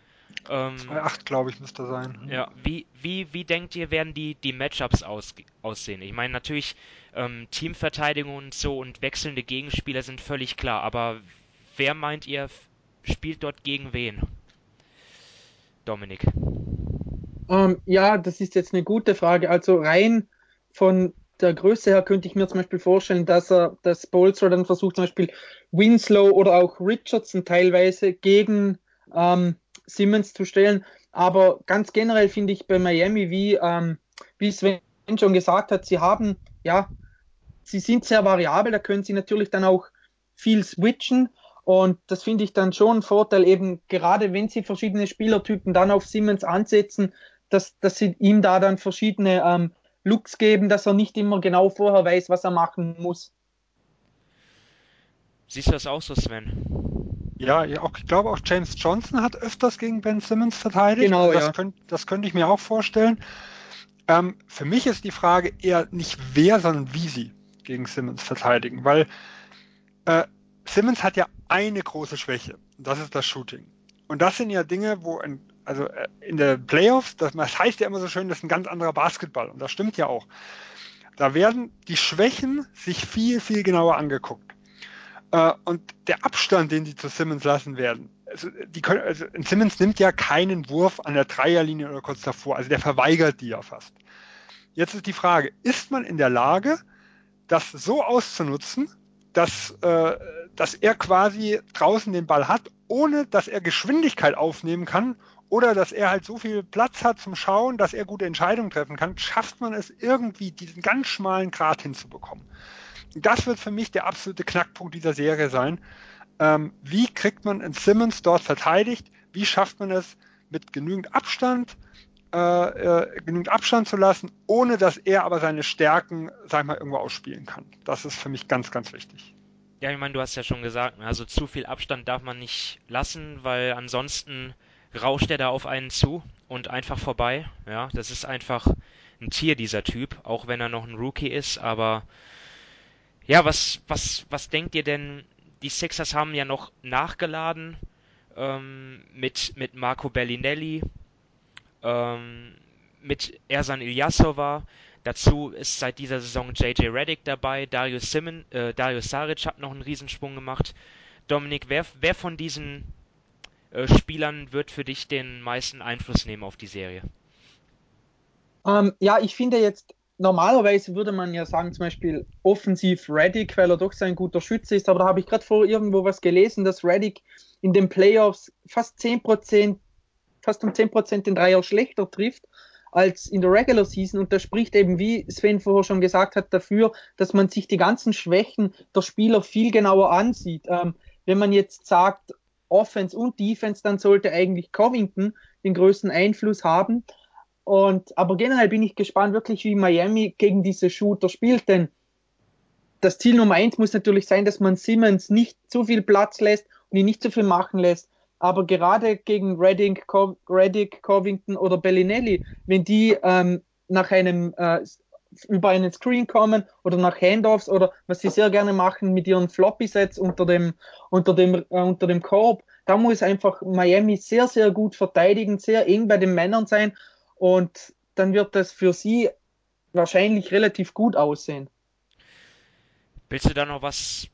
Ähm, 2,8 glaube ich müsste sein. Ja, wie, wie, wie denkt ihr, werden die, die Matchups aus, aussehen? Ich meine, natürlich ähm, Teamverteidigung und so und wechselnde Gegenspieler sind völlig klar, aber wer meint ihr, spielt dort gegen wen? Dominik. Ähm, ja, das ist jetzt eine gute Frage. Also rein von der Größe her könnte ich mir zum Beispiel vorstellen, dass er das Bolster dann versucht, zum Beispiel Winslow oder auch Richardson teilweise gegen ähm, Simmons zu stellen. Aber ganz generell finde ich bei Miami, wie, ähm, wie Sven schon gesagt hat, sie haben, ja, sie sind sehr variabel, da können sie natürlich dann auch viel switchen. Und das finde ich dann schon ein Vorteil, eben gerade wenn sie verschiedene Spielertypen dann auf Simmons ansetzen, dass, dass sie ihm da dann verschiedene ähm, Looks geben, dass er nicht immer genau vorher weiß, was er machen muss. Siehst du das auch so, Sven? Ja, auch, ich glaube auch James Johnson hat öfters gegen Ben Simmons verteidigt. Genau, das, ja. Könnt, das könnte ich mir auch vorstellen. Ähm, für mich ist die Frage eher nicht wer, sondern wie sie gegen Simmons verteidigen, weil äh, Simmons hat ja eine große Schwäche, und das ist das Shooting. Und das sind ja Dinge, wo ein, also äh, in der Playoffs, das, heißt ja immer so schön, das ist ein ganz anderer Basketball und das stimmt ja auch. Da werden die Schwächen sich viel, viel genauer angeguckt. Äh, und der Abstand, den sie zu Simmons lassen werden, also, die können, also Simmons nimmt ja keinen Wurf an der Dreierlinie oder kurz davor, also der verweigert die ja fast. Jetzt ist die Frage, ist man in der Lage, das so auszunutzen, dass, äh, dass er quasi draußen den Ball hat, ohne dass er Geschwindigkeit aufnehmen kann oder dass er halt so viel Platz hat zum Schauen, dass er gute Entscheidungen treffen kann, schafft man es irgendwie, diesen ganz schmalen Grat hinzubekommen. Das wird für mich der absolute Knackpunkt dieser Serie sein. Ähm, wie kriegt man in Simmons dort verteidigt? Wie schafft man es mit genügend Abstand, äh, äh, genügend Abstand zu lassen, ohne dass er aber seine Stärken, sag ich mal, irgendwo ausspielen kann? Das ist für mich ganz, ganz wichtig. Ja, ich meine, du hast ja schon gesagt, ne, also zu viel Abstand darf man nicht lassen, weil ansonsten rauscht er da auf einen zu und einfach vorbei. Ja, das ist einfach ein Tier, dieser Typ, auch wenn er noch ein Rookie ist, aber ja, was, was, was denkt ihr denn? Die Sixers haben ja noch nachgeladen ähm, mit, mit Marco Bellinelli, ähm, mit Ersan Ilyasova. Dazu ist seit dieser Saison JJ Reddick dabei, Darius Simon, äh, Darius Saric hat noch einen Riesensprung gemacht. Dominik, wer, wer von diesen Spielern wird für dich den meisten Einfluss nehmen auf die Serie? Ähm, ja, ich finde jetzt, normalerweise würde man ja sagen, zum Beispiel offensiv Reddick, weil er doch sein guter Schütze ist, aber da habe ich gerade vor irgendwo was gelesen, dass Reddick in den Playoffs fast 10%, fast um 10% den Dreier schlechter trifft als in der Regular Season und das spricht eben, wie Sven vorher schon gesagt hat, dafür, dass man sich die ganzen Schwächen der Spieler viel genauer ansieht. Ähm, wenn man jetzt sagt, Offense und Defense, dann sollte eigentlich Covington den größten Einfluss haben. Und, aber generell bin ich gespannt wirklich, wie Miami gegen diese Shooter spielt, denn das Ziel Nummer eins muss natürlich sein, dass man Simmons nicht zu viel Platz lässt und ihn nicht zu viel machen lässt. Aber gerade gegen Reddick, Co Covington oder Bellinelli, wenn die ähm, nach einem äh, über einen Screen kommen oder nach Handoffs oder was sie sehr gerne machen mit ihren Floppy-Sets unter dem, unter, dem, äh, unter dem Korb, da muss einfach Miami sehr, sehr gut verteidigen, sehr eng bei den Männern sein und dann wird das für sie wahrscheinlich relativ gut aussehen. Willst du da noch was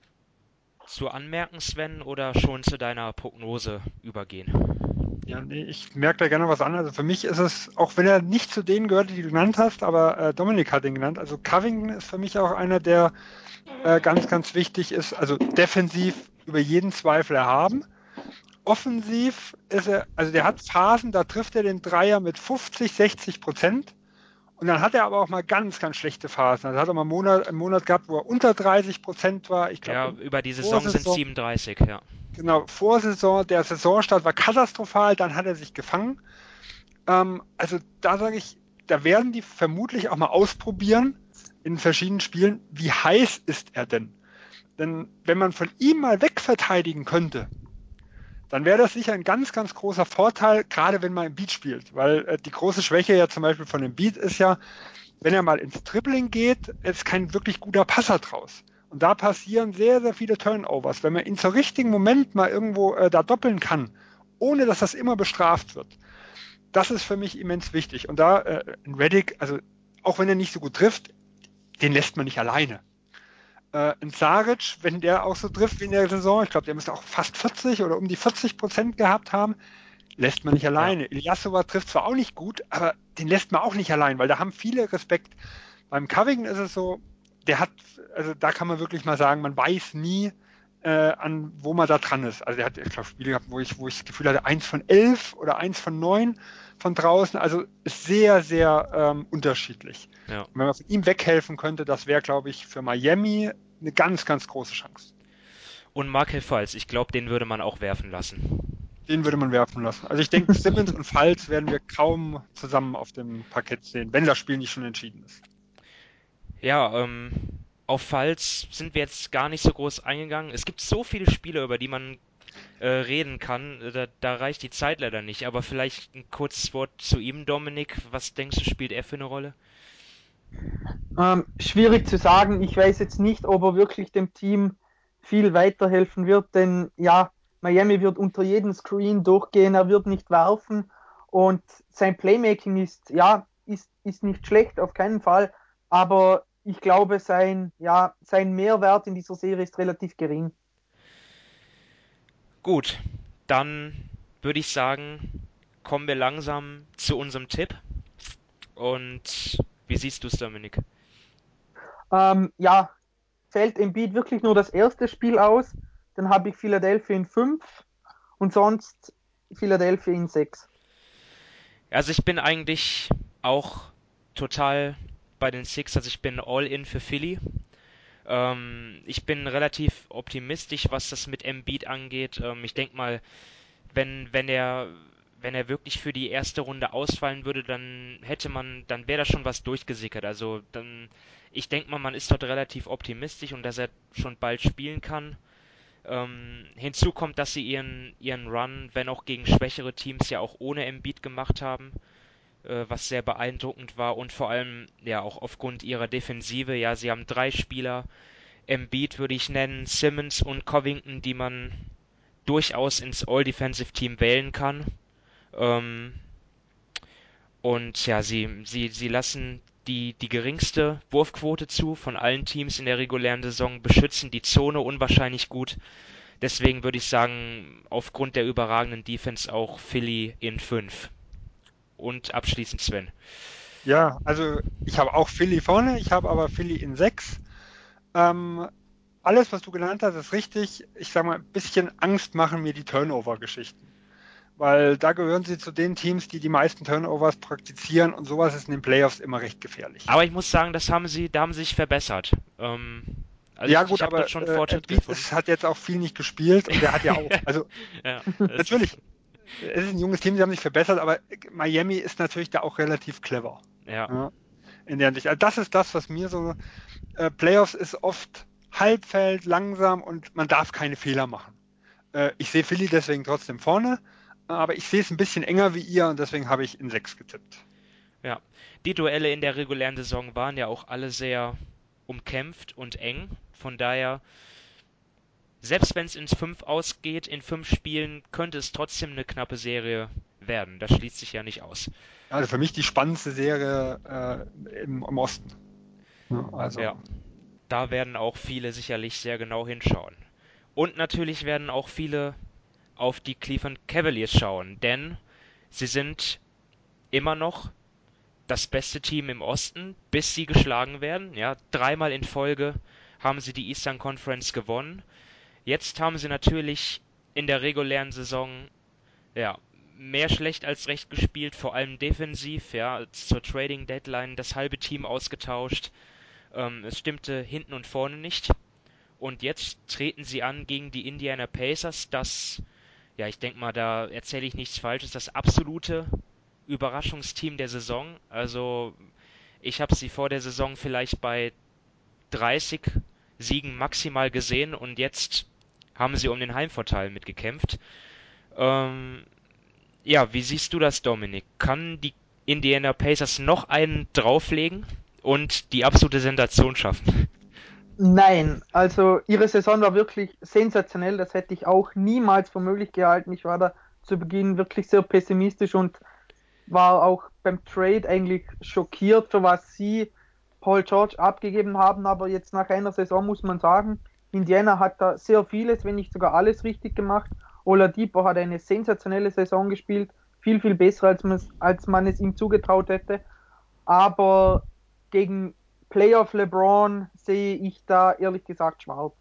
zu anmerken, Sven, oder schon zu deiner Prognose übergehen? Ja, nee, ich merke da gerne was an. Also für mich ist es, auch wenn er nicht zu denen gehört, die du genannt hast, aber äh, Dominik hat ihn genannt. Also Covington ist für mich auch einer, der äh, ganz, ganz wichtig ist. Also defensiv über jeden Zweifel erhaben. Offensiv ist er, also der hat Phasen, da trifft er den Dreier mit 50, 60 Prozent. Und dann hat er aber auch mal ganz, ganz schlechte Phasen. Also hat er mal einen Monat, einen Monat gehabt, wo er unter 30 Prozent war. Ich glaub, ja, über die Saison sind 37, ja. Genau, Vorsaison, der Saisonstart war katastrophal, dann hat er sich gefangen. Ähm, also da sage ich, da werden die vermutlich auch mal ausprobieren in verschiedenen Spielen, wie heiß ist er denn? Denn wenn man von ihm mal wegverteidigen könnte, dann wäre das sicher ein ganz, ganz großer Vorteil, gerade wenn man im Beat spielt. Weil äh, die große Schwäche ja zum Beispiel von dem Beat ist ja, wenn er mal ins Dribbling geht, ist kein wirklich guter Passer draus. Und da passieren sehr, sehr viele Turnovers. Wenn man ihn zur richtigen Moment mal irgendwo äh, da doppeln kann, ohne dass das immer bestraft wird, das ist für mich immens wichtig. Und da äh, Reddick, also auch wenn er nicht so gut trifft, den lässt man nicht alleine. Äh, ein Saric, wenn der auch so trifft wie in der Saison, ich glaube, der müsste auch fast 40 oder um die 40 Prozent gehabt haben, lässt man nicht alleine. Ja. Ilyasova trifft zwar auch nicht gut, aber den lässt man auch nicht allein, weil da haben viele Respekt. Beim Covington ist es so, der hat, also da kann man wirklich mal sagen, man weiß nie, äh, an wo man da dran ist. Also der hat, ich glaube, Spiele gehabt, wo ich, wo ich das Gefühl hatte, eins von elf oder eins von neun von draußen. Also ist sehr, sehr ähm, unterschiedlich. Ja. Wenn man von ihm weghelfen könnte, das wäre, glaube ich, für Miami eine ganz, ganz große Chance. Und Markel Falls, ich glaube, den würde man auch werfen lassen. Den würde man werfen lassen. Also ich denke, Simmons und Falls werden wir kaum zusammen auf dem Parkett sehen, wenn das Spiel nicht schon entschieden ist. Ja, ähm, auf Falls sind wir jetzt gar nicht so groß eingegangen. Es gibt so viele Spiele, über die man äh, reden kann. Da, da, reicht die Zeit leider nicht. Aber vielleicht ein kurzes Wort zu ihm, Dominik. Was denkst du, spielt er für eine Rolle? Ähm, schwierig zu sagen. Ich weiß jetzt nicht, ob er wirklich dem Team viel weiterhelfen wird, denn ja, Miami wird unter jedem Screen durchgehen, er wird nicht werfen und sein Playmaking ist, ja, ist, ist nicht schlecht, auf keinen Fall, aber ich glaube, sein, ja, sein Mehrwert in dieser Serie ist relativ gering. Gut, dann würde ich sagen, kommen wir langsam zu unserem Tipp. Und wie siehst du es, Dominik? Ähm, ja, fällt im Beat wirklich nur das erste Spiel aus. Dann habe ich Philadelphia in 5 und sonst Philadelphia in 6. Also ich bin eigentlich auch total bei den Six, also ich bin all in für Philly. Ähm, ich bin relativ optimistisch, was das mit Embiid angeht. Ähm, ich denke mal, wenn, wenn er wenn er wirklich für die erste Runde ausfallen würde, dann hätte man, dann wäre da schon was durchgesickert. Also dann, ich denke mal, man ist dort relativ optimistisch und dass er schon bald spielen kann. Ähm, hinzu kommt, dass sie ihren, ihren Run, wenn auch gegen schwächere Teams, ja auch ohne Embiid gemacht haben was sehr beeindruckend war und vor allem ja auch aufgrund ihrer Defensive. Ja, sie haben drei Spieler, Embiid würde ich nennen, Simmons und Covington, die man durchaus ins All-Defensive-Team wählen kann. Ähm, und ja, sie, sie, sie lassen die, die geringste Wurfquote zu von allen Teams in der regulären Saison, beschützen die Zone unwahrscheinlich gut. Deswegen würde ich sagen, aufgrund der überragenden Defense auch Philly in 5 und abschließend Sven. Ja, also ich habe auch Philly vorne, ich habe aber Philly in 6. Ähm, alles, was du genannt hast, ist richtig. Ich sage mal, ein bisschen Angst machen mir die Turnover-Geschichten. Weil da gehören sie zu den Teams, die die meisten Turnovers praktizieren und sowas ist in den Playoffs immer recht gefährlich. Aber ich muss sagen, das haben sie, da haben sie sich verbessert. Ähm, also ja, gut, aber schon äh, es hat jetzt auch viel nicht gespielt und der hat ja auch, *laughs* also ja, *laughs* natürlich, es ist ein junges Team, sie haben sich verbessert, aber Miami ist natürlich da auch relativ clever. Ja. ja in der Sicht. Also das ist das, was mir so äh, Playoffs ist oft Halbfeld, langsam und man darf keine Fehler machen. Äh, ich sehe Philly deswegen trotzdem vorne, aber ich sehe es ein bisschen enger wie ihr und deswegen habe ich in 6 getippt. Ja, die Duelle in der regulären Saison waren ja auch alle sehr umkämpft und eng. Von daher selbst wenn es ins 5 ausgeht, in 5 Spielen, könnte es trotzdem eine knappe Serie werden. Das schließt sich ja nicht aus. Also für mich die spannendste Serie äh, im, im, Osten. Ja, also. ja, da werden auch viele sicherlich sehr genau hinschauen. Und natürlich werden auch viele auf die Cleveland Cavaliers schauen, denn sie sind immer noch das beste Team im Osten, bis sie geschlagen werden. Ja, dreimal in Folge haben sie die Eastern Conference gewonnen. Jetzt haben sie natürlich in der regulären Saison ja, mehr schlecht als recht gespielt, vor allem defensiv, ja, zur Trading Deadline das halbe Team ausgetauscht. Ähm, es stimmte hinten und vorne nicht. Und jetzt treten sie an gegen die Indiana Pacers, das, ja, ich denke mal, da erzähle ich nichts Falsches, das absolute Überraschungsteam der Saison. Also, ich habe sie vor der Saison vielleicht bei 30 Siegen maximal gesehen und jetzt haben sie um den Heimvorteil mitgekämpft. Ähm, ja, wie siehst du das, Dominik? Kann die Indiana Pacers noch einen drauflegen und die absolute Sensation schaffen? Nein, also ihre Saison war wirklich sensationell. Das hätte ich auch niemals für möglich gehalten. Ich war da zu Beginn wirklich sehr pessimistisch und war auch beim Trade eigentlich schockiert, für was sie Paul George abgegeben haben. Aber jetzt nach einer Saison muss man sagen, Indiana hat da sehr vieles, wenn nicht sogar alles richtig gemacht. Oladipo hat eine sensationelle Saison gespielt, viel, viel besser, als man, als man es ihm zugetraut hätte. Aber gegen Playoff LeBron sehe ich da ehrlich gesagt schwarz.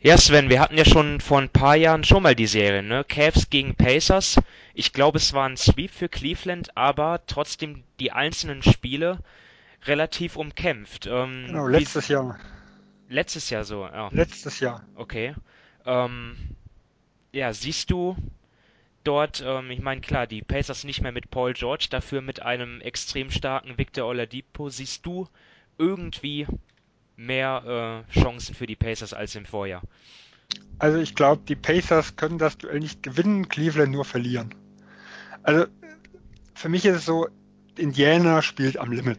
Ja, Sven, wir hatten ja schon vor ein paar Jahren schon mal die Serie, ne? Cavs gegen Pacers. Ich glaube, es war ein Sweep für Cleveland, aber trotzdem die einzelnen Spiele relativ umkämpft. Ähm, genau, letztes Jahr. Letztes Jahr so, ja. Letztes Jahr. Okay. Ähm, ja, siehst du dort, ähm, ich meine, klar, die Pacers nicht mehr mit Paul George, dafür mit einem extrem starken Victor Oladipo. Siehst du irgendwie mehr äh, Chancen für die Pacers als im Vorjahr? Also ich glaube, die Pacers können das Duell nicht gewinnen, Cleveland nur verlieren. Also für mich ist es so, Indiana spielt am Limit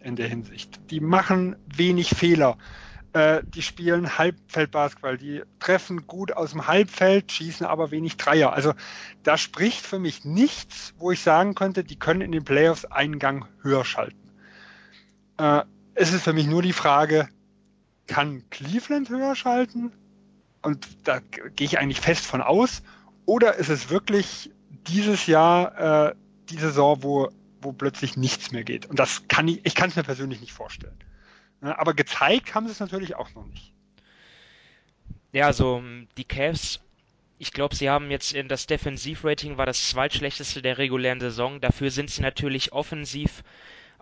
in der Hinsicht. Die machen wenig Fehler. Äh, die spielen Halbfeldbasketball, die treffen gut aus dem Halbfeld, schießen aber wenig Dreier. Also da spricht für mich nichts, wo ich sagen könnte, die können in den Playoffs einen Gang höher schalten. Äh, es ist für mich nur die Frage, kann Cleveland höher schalten? Und da gehe ich eigentlich fest von aus. Oder ist es wirklich dieses Jahr äh, die Saison, wo, wo plötzlich nichts mehr geht? Und das kann ich, ich kann es mir persönlich nicht vorstellen. Aber gezeigt haben sie es natürlich auch noch nicht. Ja, also die Cavs, ich glaube, sie haben jetzt in das Defensivrating war das zweitschlechteste der regulären Saison. Dafür sind sie natürlich offensiv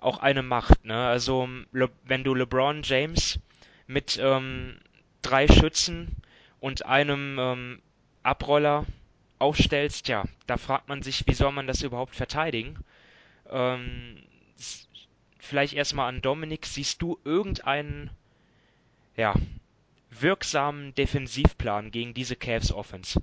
auch eine Macht. Ne? Also Le wenn du LeBron James mit ähm, drei Schützen und einem ähm, Abroller aufstellst, ja, da fragt man sich, wie soll man das überhaupt verteidigen? Ähm, vielleicht erstmal an Dominik, siehst du irgendeinen, ja, wirksamen Defensivplan gegen diese Cavs Offense?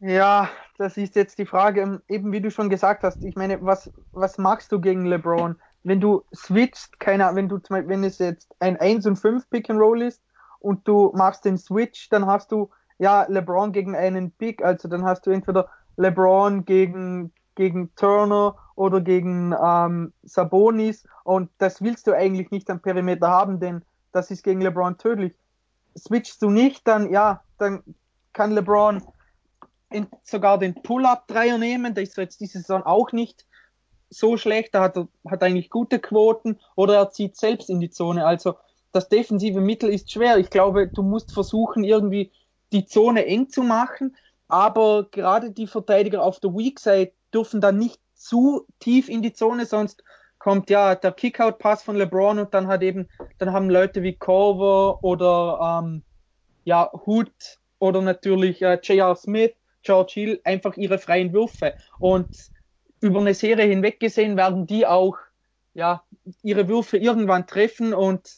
Ja, das ist jetzt die Frage, ähm, eben wie du schon gesagt hast. Ich meine, was, was magst du gegen LeBron? Wenn du switcht, keiner, wenn du, wenn es jetzt ein 1 und 5 Pick and Roll ist und du machst den Switch, dann hast du ja LeBron gegen einen Pick, also dann hast du entweder LeBron gegen, gegen Turner oder gegen ähm, Sabonis und das willst du eigentlich nicht am Perimeter haben, denn das ist gegen LeBron tödlich. Switchst du nicht, dann ja, dann kann LeBron in, sogar den Pull-Up-Dreier nehmen, der ist jetzt diese Saison auch nicht so schlecht, da hat er hat eigentlich gute Quoten oder er zieht selbst in die Zone. Also das defensive Mittel ist schwer. Ich glaube, du musst versuchen, irgendwie die Zone eng zu machen, aber gerade die Verteidiger auf der Weak Side dürfen dann nicht zu tief in die Zone, sonst kommt ja der Kickout-Pass von LeBron und dann hat eben, dann haben Leute wie Corver oder ähm, ja, Hood oder natürlich äh, J.R. Smith, George Hill einfach ihre freien Würfe. Und über eine Serie hinweg gesehen werden die auch ja, ihre Würfe irgendwann treffen und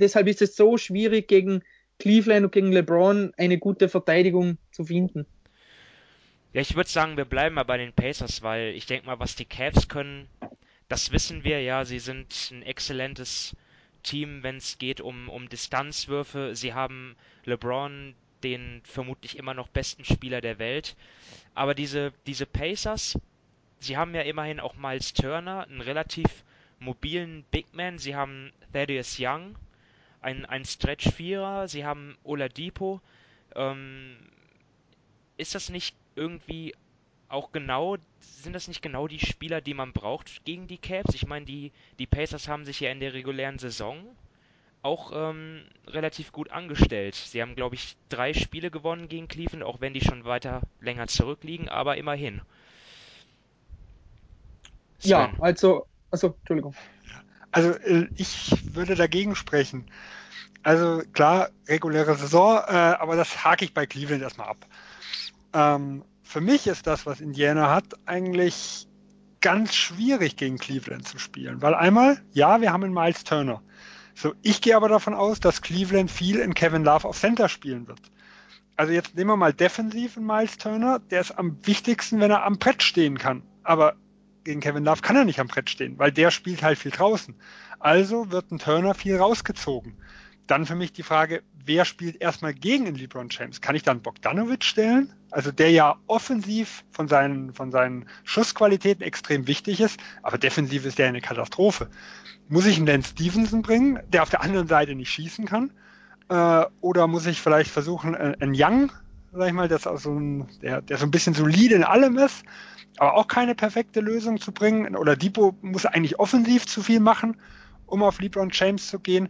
deshalb ist es so schwierig gegen Cleveland und gegen LeBron eine gute Verteidigung zu finden. Ja, ich würde sagen, wir bleiben mal bei den Pacers, weil ich denke mal, was die Cavs können, das wissen wir ja. Sie sind ein exzellentes Team, wenn es geht um, um Distanzwürfe. Sie haben LeBron, den vermutlich immer noch besten Spieler der Welt. Aber diese, diese Pacers, sie haben ja immerhin auch Miles Turner, einen relativ mobilen Big Man. Sie haben Thaddeus Young, einen, einen Stretch-Vierer. Sie haben Oladipo. Ähm, ist das nicht irgendwie auch genau, sind das nicht genau die Spieler, die man braucht gegen die Cavs? Ich meine, die, die Pacers haben sich ja in der regulären Saison auch ähm, relativ gut angestellt. Sie haben, glaube ich, drei Spiele gewonnen gegen Cleveland, auch wenn die schon weiter länger zurückliegen, aber immerhin. Sven. Ja, also, also, Entschuldigung. Also äh, ich würde dagegen sprechen. Also klar, reguläre Saison, äh, aber das hake ich bei Cleveland erstmal ab. Ähm, für mich ist das, was Indiana hat, eigentlich ganz schwierig gegen Cleveland zu spielen. Weil einmal, ja, wir haben einen Miles Turner. So, ich gehe aber davon aus, dass Cleveland viel in Kevin Love auf Center spielen wird. Also jetzt nehmen wir mal defensiv einen Miles Turner, der ist am wichtigsten, wenn er am Brett stehen kann. Aber gegen Kevin Love kann er nicht am Brett stehen, weil der spielt halt viel draußen. Also wird ein Turner viel rausgezogen. Dann für mich die Frage, wer spielt erstmal gegen den LeBron James? Kann ich dann Bogdanovic stellen? Also der ja offensiv von seinen, von seinen Schussqualitäten extrem wichtig ist, aber defensiv ist der eine Katastrophe. Muss ich einen Lance Stevenson bringen, der auf der anderen Seite nicht schießen kann? Äh, oder muss ich vielleicht versuchen, äh, einen Young, sag ich mal, das so ein, der, der so ein bisschen solide in allem ist, aber auch keine perfekte Lösung zu bringen? Oder Depot muss eigentlich offensiv zu viel machen, um auf LeBron James zu gehen?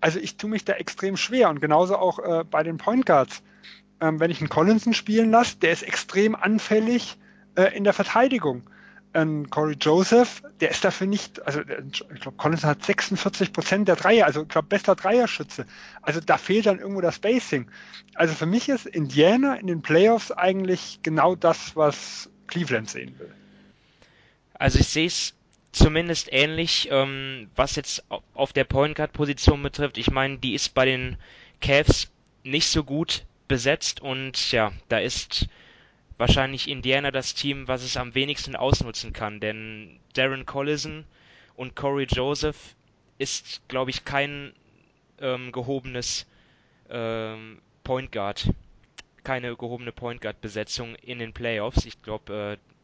Also ich tue mich da extrem schwer und genauso auch äh, bei den Point Guards. Ähm, wenn ich einen Collinson spielen lasse, der ist extrem anfällig äh, in der Verteidigung. Ein Corey Joseph, der ist dafür nicht, also ich glaube, Collinson hat 46 Prozent der Dreier, also ich glaube, bester Dreierschütze. Also da fehlt dann irgendwo das Spacing. Also für mich ist Indiana in den Playoffs eigentlich genau das, was Cleveland sehen will. Also ich sehe es zumindest ähnlich, ähm, was jetzt auf der Point Guard Position betrifft. Ich meine, die ist bei den Cavs nicht so gut besetzt und ja, da ist wahrscheinlich Indiana das Team, was es am wenigsten ausnutzen kann, denn Darren Collison und Corey Joseph ist, glaube ich, kein ähm, gehobenes ähm, Point Guard, keine gehobene Point Guard Besetzung in den Playoffs. Ich glaube, äh,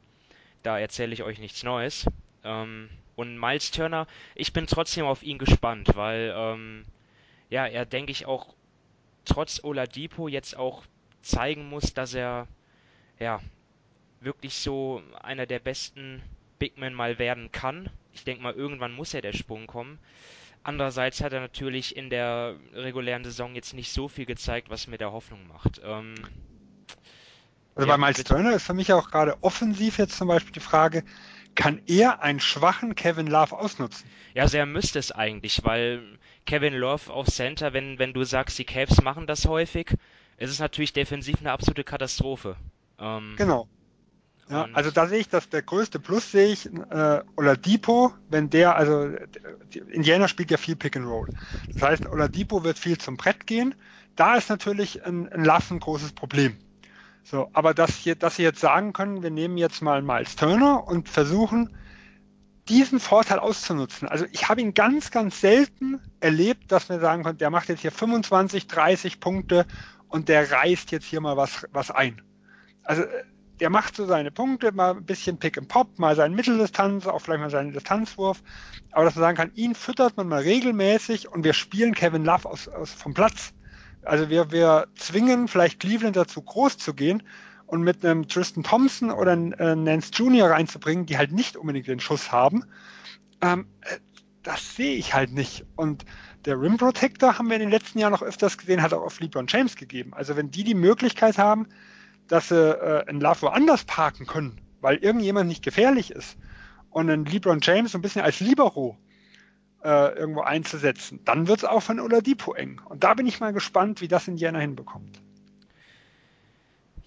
da erzähle ich euch nichts Neues. Ähm, und Miles Turner, ich bin trotzdem auf ihn gespannt, weil ähm, ja, er denke ich auch trotz Oladipo jetzt auch zeigen muss, dass er ja wirklich so einer der besten Big Men mal werden kann. Ich denke mal, irgendwann muss er der Sprung kommen. Andererseits hat er natürlich in der regulären Saison jetzt nicht so viel gezeigt, was mir der Hoffnung macht. Ähm, also ja, bei Miles Turner ist für mich auch gerade offensiv jetzt zum Beispiel die Frage, kann er einen schwachen Kevin Love ausnutzen? Ja, also er müsste es eigentlich, weil Kevin Love auf Center, wenn, wenn du sagst, die Cavs machen das häufig, ist es natürlich defensiv eine absolute Katastrophe. Ähm, genau. Ja, also da sehe ich, dass der größte Plus sehe ich, äh, Oladipo, wenn der, also Indiana spielt ja viel Pick and Roll. Das heißt, Oladipo wird viel zum Brett gehen. Da ist natürlich ein, ein Love ein großes Problem. So, aber dass, hier, dass sie jetzt sagen können, wir nehmen jetzt mal Miles Turner und versuchen, diesen Vorteil auszunutzen. Also ich habe ihn ganz, ganz selten erlebt, dass wir sagen können, der macht jetzt hier 25, 30 Punkte und der reißt jetzt hier mal was, was ein. Also der macht so seine Punkte, mal ein bisschen Pick and Pop, mal seinen Mitteldistanz, auch vielleicht mal seinen Distanzwurf. Aber dass man sagen kann, ihn füttert man mal regelmäßig und wir spielen Kevin Love aus, aus vom Platz. Also wir, wir zwingen vielleicht Cleveland dazu, groß zu gehen und mit einem Tristan Thompson oder einem äh, Nance Jr. reinzubringen, die halt nicht unbedingt den Schuss haben. Ähm, äh, das sehe ich halt nicht. Und der Rim Protector haben wir in den letzten Jahren noch öfters gesehen, hat auch auf LeBron James gegeben. Also wenn die die Möglichkeit haben, dass sie äh, einen Love woanders parken können, weil irgendjemand nicht gefährlich ist und einen LeBron James so ein bisschen als Libero äh, irgendwo einzusetzen, dann wird es auch von Oladipo eng. Und da bin ich mal gespannt, wie das Indiana hinbekommt.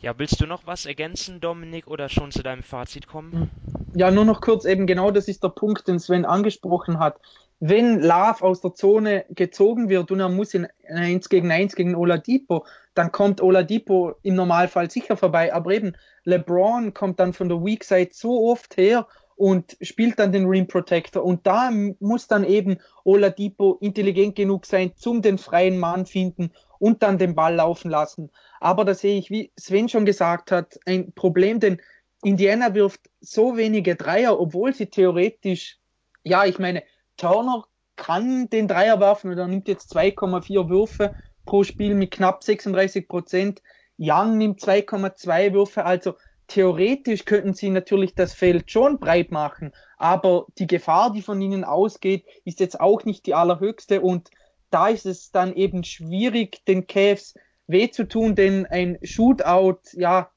Ja, willst du noch was ergänzen, Dominik, oder schon zu deinem Fazit kommen? Ja, nur noch kurz eben genau das ist der Punkt, den Sven angesprochen hat. Wenn Love aus der Zone gezogen wird und er muss in 1 gegen 1 gegen Oladipo, dann kommt Oladipo im Normalfall sicher vorbei. Aber eben LeBron kommt dann von der Weak Side so oft her und spielt dann den Rim Protector. Und da muss dann eben Oladipo intelligent genug sein, zum den freien Mann finden und dann den Ball laufen lassen. Aber da sehe ich, wie Sven schon gesagt hat, ein Problem, denn Indiana wirft so wenige Dreier, obwohl sie theoretisch, ja, ich meine, Turner kann den Dreier werfen oder nimmt jetzt 2,4 Würfe pro Spiel mit knapp 36 Prozent. Young nimmt 2,2 Würfe, also theoretisch könnten sie natürlich das Feld schon breit machen, aber die Gefahr, die von ihnen ausgeht, ist jetzt auch nicht die allerhöchste und da ist es dann eben schwierig, den Cavs weh zu tun, denn ein Shootout, ja,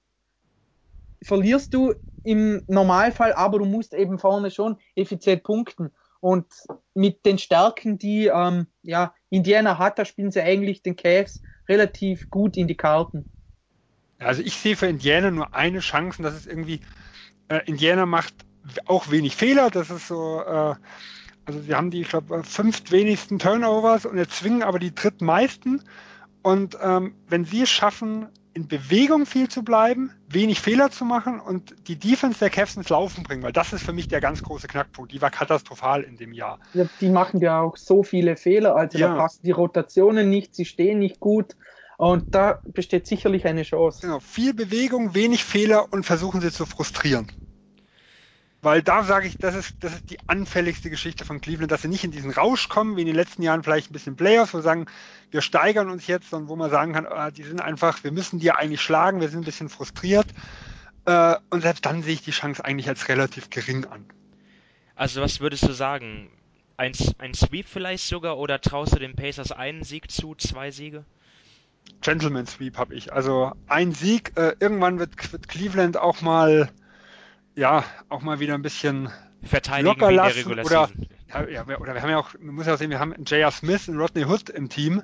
verlierst du im Normalfall, aber du musst eben vorne schon effizient punkten. Und mit den Stärken, die ähm, ja, Indiana hat, da spielen sie eigentlich den Cavs relativ gut in die Karten. Also ich sehe für Indiana nur eine Chance, dass es irgendwie, äh, Indiana macht auch wenig Fehler, das ist so, äh, also sie haben die, ich glaube, fünf wenigsten Turnovers und erzwingen aber die drittmeisten. Und ähm, wenn sie es schaffen, in Bewegung viel zu bleiben, wenig Fehler zu machen und die Defense der Cavs ins Laufen bringen, weil das ist für mich der ganz große Knackpunkt. Die war katastrophal in dem Jahr. Ja, die machen ja auch so viele Fehler, also ja. da passen die Rotationen nicht, sie stehen nicht gut. Und da besteht sicherlich eine Chance. Genau, viel Bewegung, wenig Fehler und versuchen sie zu frustrieren. Weil da sage ich, das ist, das ist die anfälligste Geschichte von Cleveland, dass sie nicht in diesen Rausch kommen, wie in den letzten Jahren vielleicht ein bisschen Playoffs, wo sagen, wir steigern uns jetzt und wo man sagen kann, ah, die sind einfach, wir müssen die eigentlich schlagen, wir sind ein bisschen frustriert. Äh, und selbst dann sehe ich die Chance eigentlich als relativ gering an. Also was würdest du sagen? Ein, ein Sweep vielleicht sogar oder traust du den Pacers einen Sieg zu, zwei Siege? Gentleman Sweep habe ich. Also ein Sieg, äh, irgendwann wird, wird Cleveland auch mal ja, auch mal wieder ein bisschen verteidigen locker lassen. Oder, ja, oder wir haben ja auch, man muss ja auch sehen, wir haben J.R. Smith und Rodney Hood im Team.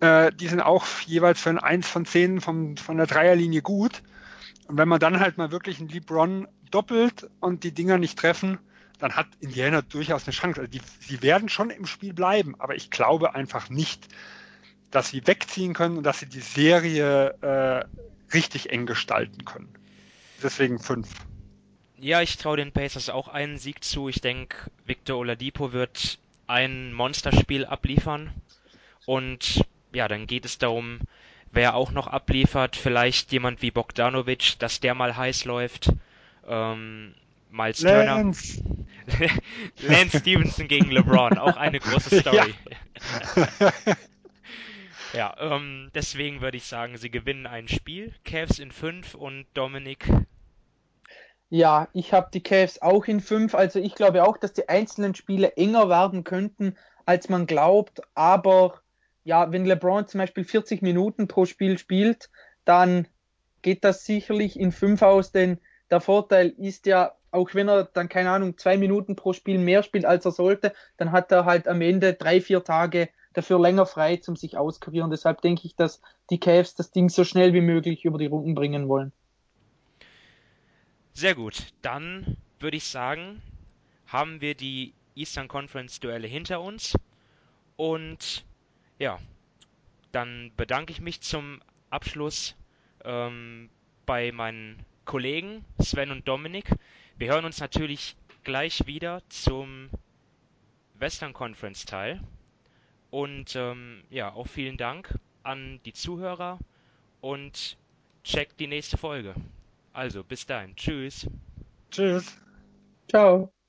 Äh, die sind auch jeweils für ein 1 von 10 vom, von der Dreierlinie gut. Und wenn man dann halt mal wirklich einen LeBron doppelt und die Dinger nicht treffen, dann hat Indiana durchaus eine Chance. Also die, sie werden schon im Spiel bleiben, aber ich glaube einfach nicht, dass sie wegziehen können und dass sie die Serie äh, richtig eng gestalten können. Deswegen fünf. Ja, ich traue den Pacers auch einen Sieg zu. Ich denke, Victor Oladipo wird ein Monsterspiel abliefern. Und ja, dann geht es darum, wer auch noch abliefert. Vielleicht jemand wie Bogdanovic, dass der mal heiß läuft. Ähm, Miles Lance. Turner. *laughs* Lance Stevenson gegen LeBron, auch eine große *laughs* Story. Ja, *laughs* ja ähm, deswegen würde ich sagen, sie gewinnen ein Spiel. Cavs in 5 und Dominik ja, ich habe die Cavs auch in fünf. Also ich glaube auch, dass die einzelnen Spiele enger werden könnten, als man glaubt. Aber ja, wenn LeBron zum Beispiel 40 Minuten pro Spiel spielt, dann geht das sicherlich in fünf aus, denn der Vorteil ist ja, auch wenn er dann, keine Ahnung, zwei Minuten pro Spiel mehr spielt, als er sollte, dann hat er halt am Ende drei, vier Tage dafür länger frei zum sich auskurieren. Deshalb denke ich, dass die Cavs das Ding so schnell wie möglich über die Runden bringen wollen. Sehr gut, dann würde ich sagen, haben wir die Eastern Conference Duelle hinter uns. Und ja, dann bedanke ich mich zum Abschluss ähm, bei meinen Kollegen Sven und Dominik. Wir hören uns natürlich gleich wieder zum Western Conference Teil. Und ähm, ja, auch vielen Dank an die Zuhörer und checkt die nächste Folge. Also, bis dahin. Tschüss. Tschüss. Ciao.